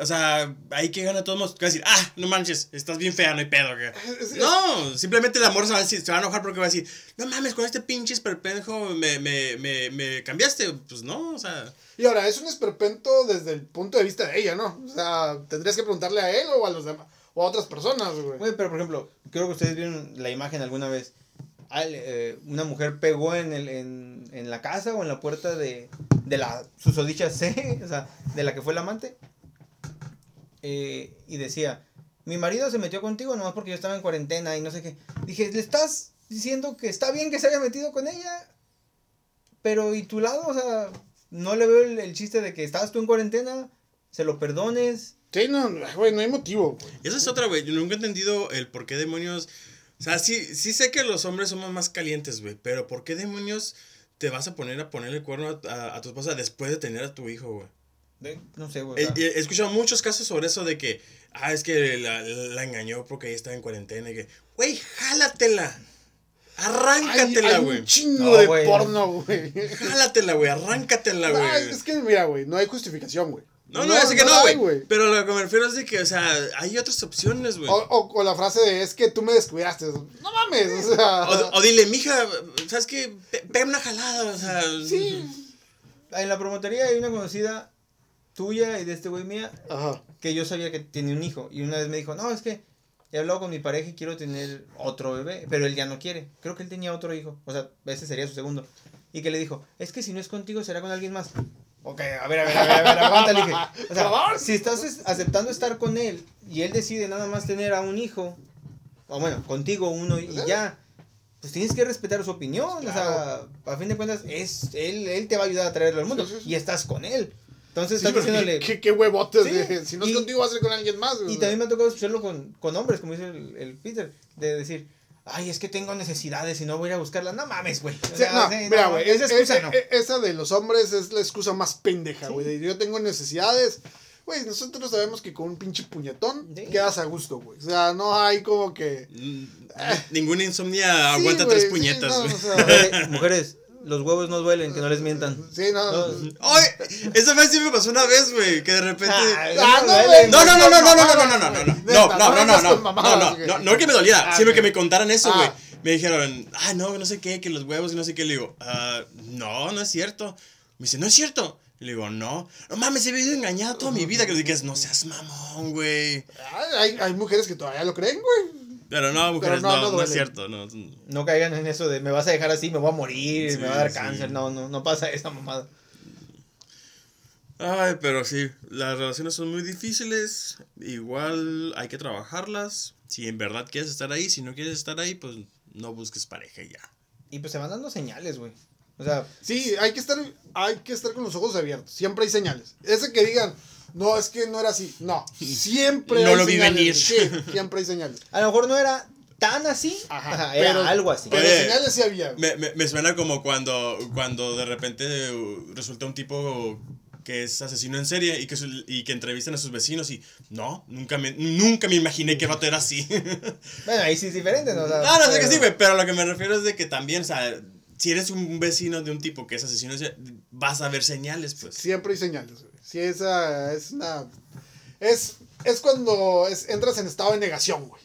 O sea, ahí que gana todos modos. Va a decir, ah, no manches, estás bien fea, no hay pedo. que-". No, simplemente el amor se va, a decir- se va a enojar porque va a decir, no mames, con este pinche esperpenjo me, me, me, me cambiaste. Pues no, o sea. Y ahora, es un esperpento desde el punto de vista de ella, ¿no? O sea, tendrías que preguntarle a él o a los demás, o a otras personas, güey. Güey, pero por ejemplo, creo que ustedes vieron la imagen alguna vez. Al- eh, una mujer pegó en, el, en, en la casa o en la puerta de, de la susodicha C, (laughs) o sea, de la que fue la amante. eh, y decía, mi marido se metió contigo nomás porque yo estaba en cuarentena y no sé qué. Dije, ¿le estás diciendo que está bien que se haya metido con ella? Pero, ¿y tu lado? O sea, no le veo el, el chiste de que estabas tú en cuarentena, se lo perdones. Sí, no, güey, no hay motivo. Esa es otra, güey. Yo nunca he entendido el por qué demonios. O sea, sí, sí sé que los hombres somos más calientes, güey. Pero ¿por qué demonios te vas a poner a ponerle cuerno a, a- a tu esposa después de tener a tu hijo, güey? No sé, güey. He, escuchado muchos casos sobre eso de que, ah, es que la, la engañó porque ella estaba en cuarentena y que, güey, jálatela. Arráncatela, güey. un chingo No, de porno, güey. Jálatela, güey. Arráncatela, No, güey. es que, mira, güey, no hay justificación, güey. No, no, así que no, güey. Pero lo que me refiero es de que, o sea, hay otras opciones, güey. O, o, o la frase de es que tú me descuidaste. No mames, o sea. O, o dile, mija, ¿sabes qué? Pe- Pega una jalada, o sea. sí. En la promotoría hay una conocida tuya y de este güey mía Ajá. que yo sabía que tenía un hijo. Y una vez me dijo, no, es que he hablado con mi pareja y quiero tener otro bebé, pero él ya no quiere. Creo que él tenía otro hijo. O sea, ese sería su segundo. Y que le dijo, es que si no es contigo, será con alguien más. Ok, a ver, a ver, a ver, a ver, aguanta, le dije. O sea, Por favor. si estás es- aceptando estar con él y él decide nada más tener a un hijo, o bueno, contigo uno y ya, pues tienes que respetar su opinión. O sea, a fin de cuentas, es él, él te va a ayudar a traerlo al mundo Sí, sí, sí. y estás con él. Entonces estás diciéndole... ¿qué, qué huevotes Sí, de- Si no es y- contigo, va a ser con alguien más. Y también me ha tocado escucharlo con, con hombres, como dice el, el Peter, de decir, ay, es que tengo necesidades y no voy a ir a buscarlas. No mames, güey. O Sí, sea, no, sí, mira, no, güey, esa es- excusa es- no. e- esa de los hombres es la excusa más pendeja, güey. de Yo tengo necesidades. Güey, nosotros sabemos que con un pinche puñetón Sí. quedas a gusto, güey. O sea, no hay como que. Mm, Ninguna insomnia aguanta Sí, tres sí, puñetas, no, güey. o sea, (laughs) Mujeres, mujeres, los huevos no duelen, que no les mientan. sí, no. No. Ay, esa vez sí me pasó una vez, güey, que de repente... Ay, Ah, no no. No, no, no, no, no, no, no, no, no, no, no, no, no, no, no, no, con no, mamadas, no, güey. no, no que me doliera, Ah, sino que me contaran eso, güey. Ah. Me dijeron, ah, no, no sé qué, que los huevos y no sé qué. Le digo, ah, no, no es cierto. Me dice, no es cierto. Le digo, no, no mames, he vivido engañado toda mi vida. Que le digas, no seas mamón, güey. Ay, Hay, hay mujeres que todavía lo creen, güey. Pero no, mujeres, no, no, no no, duele. es cierto. No, No caigan en eso de me vas a dejar así, me voy a morir, Sí, me va a dar sí. cáncer. No, no, no pasa esa mamada. Ay, pero sí, las relaciones son muy difíciles. Igual hay que trabajarlas. Si en verdad quieres estar ahí, si no quieres estar ahí, pues no busques pareja ya. Y pues se van dando señales, güey. O sea, Sí, hay que estar, hay que estar con los ojos abiertos. Siempre hay señales. Ese que digan, no, es que no era así. No, (laughs) siempre No hay lo vi señales. venir. Sí, siempre hay señales. a lo mejor no era tan así, Ajá, ajá, era pero- algo así. Pero Oye, señales sí había. Me, me, me suena como cuando, cuando de repente resulta un tipo que es asesino en serie y que, su- y que entrevistan a sus vecinos y no, nunca me, nunca me imaginé que vato era así. (laughs) Bueno, ahí sí es diferente, ¿no? O sea, no, no sé que pero- sí, güey, pero lo que me refiero es de que también, o sea, si eres un vecino de un tipo que es asesino en serie, vas a ver señales, pues. Siempre hay señales, güey. Sí, esa es una. Es, es cuando es- entras en estado de negación, güey.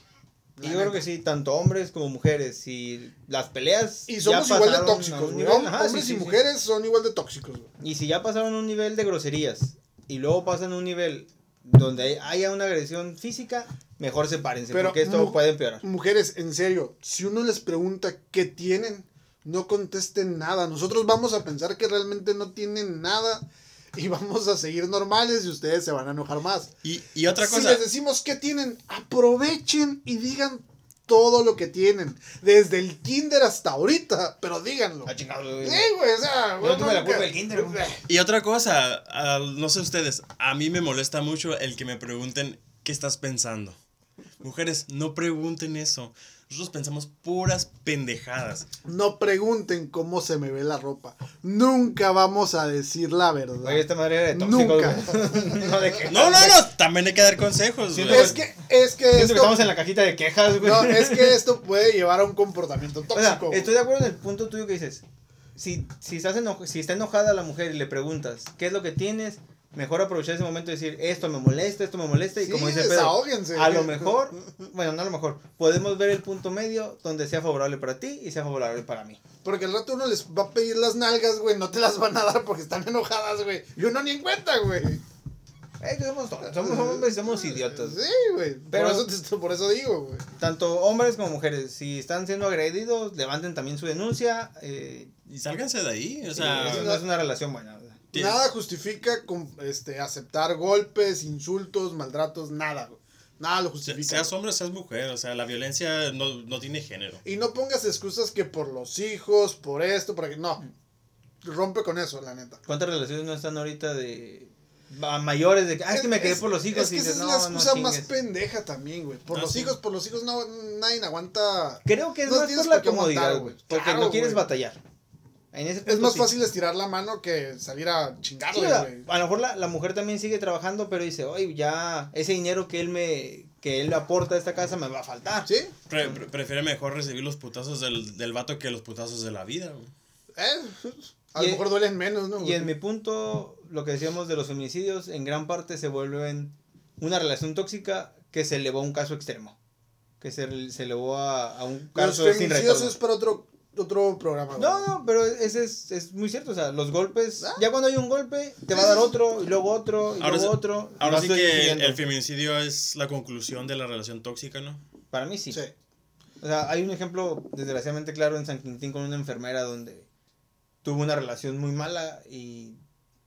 Y yo creo que sí, tanto hombres como mujeres. Si las peleas. Y ya somos igual de tóxicos, güey. ajá, Hombres sí, y sí. mujeres son igual de tóxicos, güey. Y si ya pasaron un nivel de groserías y luego pasan un nivel donde hay- haya una agresión física, mejor sepárense, Pero porque esto puede empeorar. Mujeres, en serio, si uno les pregunta qué tienen, no contesten nada. Nosotros vamos a pensar que realmente no tienen nada y vamos a seguir normales y ustedes se van a enojar más. Y, y otra Si cosa, les decimos qué tienen, aprovechen y digan todo lo que tienen. Desde el kinder hasta ahorita, pero díganlo. Ah, chingado, güey. Sí, güey, o sea, no tuve la culpa del kinder, güey. y otra cosa, no sé ustedes, a mí me molesta mucho el que me pregunten qué estás pensando. Mujeres, no pregunten eso. Nosotros pensamos puras pendejadas. No pregunten cómo se me ve la ropa. Nunca vamos a decir la verdad. Oye, esta madre era de tóxicos, Nunca. (laughs) no de. No, no, no, también hay que dar consejos. Sí, güey. Es que, es que esto, estamos en la cajita de quejas, güey. no, es que esto puede llevar a un comportamiento O sea, tóxico. estoy de acuerdo en el punto tuyo que dices. Si, si, estás si está enojada la mujer y le preguntas, ¿qué es lo que tienes? Mejor aprovechar ese momento y decir, esto me molesta, esto me molesta. Y Sí, como dice Pedro, a lo mejor, bueno, no a lo mejor, podemos ver el punto medio donde sea favorable para ti y sea favorable para mí. Porque al rato uno les va a pedir las nalgas, güey. No te las van a dar porque están enojadas, güey. Y uno ni en cuenta, güey. Eh, que somos, todos, somos hombres, somos idiotas. Sí, güey. Pero- por, eso te- por eso digo, güey. Tanto hombres como mujeres, si están siendo agredidos, levanten también su denuncia. Eh, Y sálganse de ahí, o sea... no es una relación buena. Sí. Nada justifica con, este, aceptar golpes, insultos, maltratos, nada, güey. Nada lo Se- justifica. Seas hombre o seas mujer, o sea, la violencia no, no tiene género. Y no pongas excusas que por los hijos, por esto, por aquello. No. Rompe con eso, la neta. ¿Cuántas relaciones no están ahorita de a mayores de que, ah, es que me quedé por los hijos Es que y esa dices, es no, la no excusa más chingues"? pendeja también, güey. Por Ah, los sí. hijos, por los hijos no, nadie aguanta. Creo que es No más tienes por la comodidad, güey. Porque Claro, no quieres güey. batallar. En ese Es más sí. fácil estirar la mano que salir a chingarle, a lo mejor la, la mujer también sigue trabajando, pero dice, oye, ya ese dinero que él me que él aporta a esta casa me va a faltar. ¿Sí? Pre- pre- prefiere mejor recibir los putazos del, del vato que los putazos de la vida, güey. Eh, a Y lo en- mejor duelen menos, ¿no? Y en mi punto, lo que decíamos de los feminicidios, en gran parte se vuelven una relación tóxica que se elevó a un caso extremo. Que se, se elevó a, a un Los caso sin feminicidios retorno. es para otro, otro programa. No, no, pero ese es, es muy cierto. O sea, los golpes, Ah. ya cuando hay un golpe, te va a dar otro, y luego otro, y Ahora luego sí- otro. Ahora sí que el feminicidio es la conclusión de la relación tóxica, ¿no? Para mí sí. Sí. O sea, hay un ejemplo desgraciadamente claro en San Quintín con una enfermera donde tuvo una relación muy mala y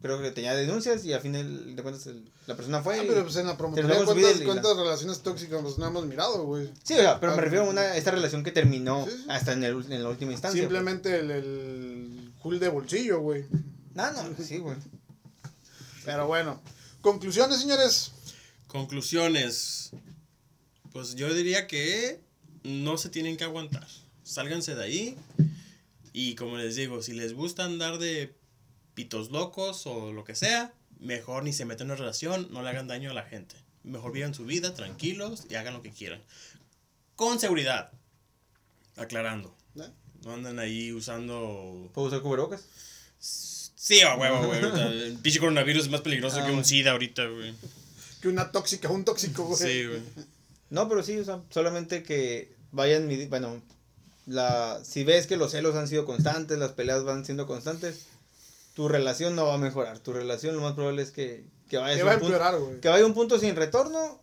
creo que tenía denuncias y al final de cuentas el- la persona fue. Ah, y- pero pues en la vida ¿cuántas, la- cuántas relaciones tóxicas pues, no hemos mirado, güey? Sí, o sea, pero me Ah, refiero a una, esta relación que terminó Sí, sí. hasta en, el, en la última instancia. pues. Simplemente el, el cool de bolsillo, güey. No, no, sí, güey. Pero bueno. Conclusiones, señores. Conclusiones. Pues yo diría que no se tienen que aguantar. Sálganse de ahí. Y como les digo, si les gusta andar de pitos locos o lo que sea, mejor ni se metan en una relación, no le hagan daño a la gente. Mejor vivan su vida tranquilos y hagan lo que quieran. Con seguridad. Aclarando. ¿Eh? No anden ahí usando... ¿Puedo usar cubrebocas? Sí, a huevo, güey. El pinche coronavirus es más peligroso Ah, que un. SIDA ahorita, güey. Que una tóxica, un tóxico, güey. Sí, güey. No, pero sí, o sea, solamente que vayan, bueno, la, si ves que los celos han sido constantes, las peleas van siendo constantes, tu relación no va a mejorar. Tu relación lo más probable es que, que vaya Que a va a un punto, empeorar, güey. que vaya a un punto sin retorno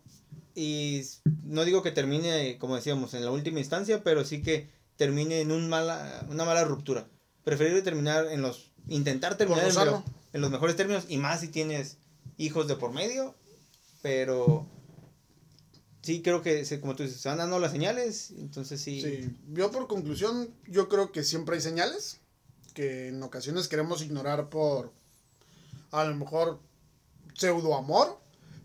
y no digo que termine, como decíamos, en la última instancia, pero sí que termine en un mala, una mala ruptura. Preferible terminar en los, intentar terminar en, rozarlo. lo- en los mejores términos y más si tienes hijos de por medio, pero sí creo que, se, como tú dices, se van dando las señales, entonces sí. Sí, yo por conclusión, yo creo que siempre hay señales que en ocasiones queremos ignorar por a lo mejor pseudo amor,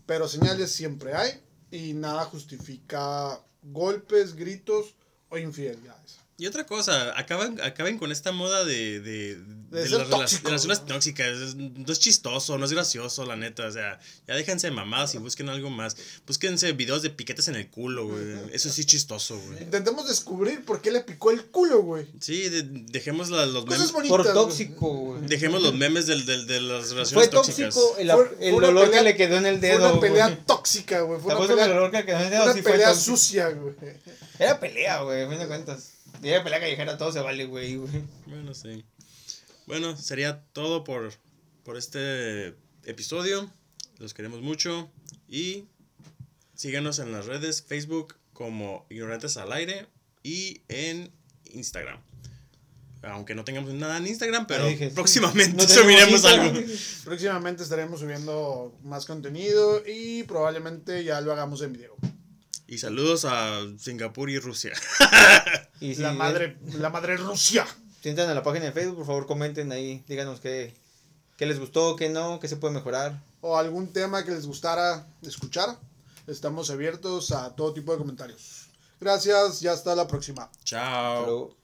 pero señales siempre hay y nada justifica golpes, gritos o infidelidades. Y otra cosa, acaban, acaben con esta moda de, de, De de ser las tóxico, relaciones ¿no? tóxicas. No es chistoso, no es gracioso, la neta. O sea, ya déjense de mamadas y busquen algo más. Búsquense videos de piquetes en el culo, güey. Eso sí es chistoso, güey. Intentemos descubrir por qué le picó el culo, güey. Sí, de- dejemos la- los Cosas memes. bonitas. Por tóxico, güey. Dejemos los memes del, del- de las Fue relaciones tóxicas. tóxico el, Fue- fue el una olor pelea- que le quedó en el Fue dedo. una pelea güey. tóxica, güey. Fue ¿Te una pelea, olor que quedó en el dedo? una Sí fue pelea sucia, güey. Era pelea, güey, a fin de cuentas. Y era pelea callejera, todo se vale, güey, güey. Bueno, sí. Bueno, sería todo por, por este episodio. Los queremos mucho. Y síganos en las redes Facebook como Ignorantes al Aire y en Instagram. Aunque no tengamos nada en Instagram, pero dije, próximamente no (laughs) subiremos algo. Próximamente estaremos subiendo más contenido y probablemente ya lo hagamos en video. Y saludos a Singapur y Rusia. (laughs) Y si la madre, la madre Rusia. Si entran a la página de Facebook, por favor comenten ahí, díganos qué, qué les gustó, qué no, qué se puede mejorar. O algún tema que les gustara escuchar. Estamos abiertos a todo tipo de comentarios. Gracias y hasta la próxima. Chao.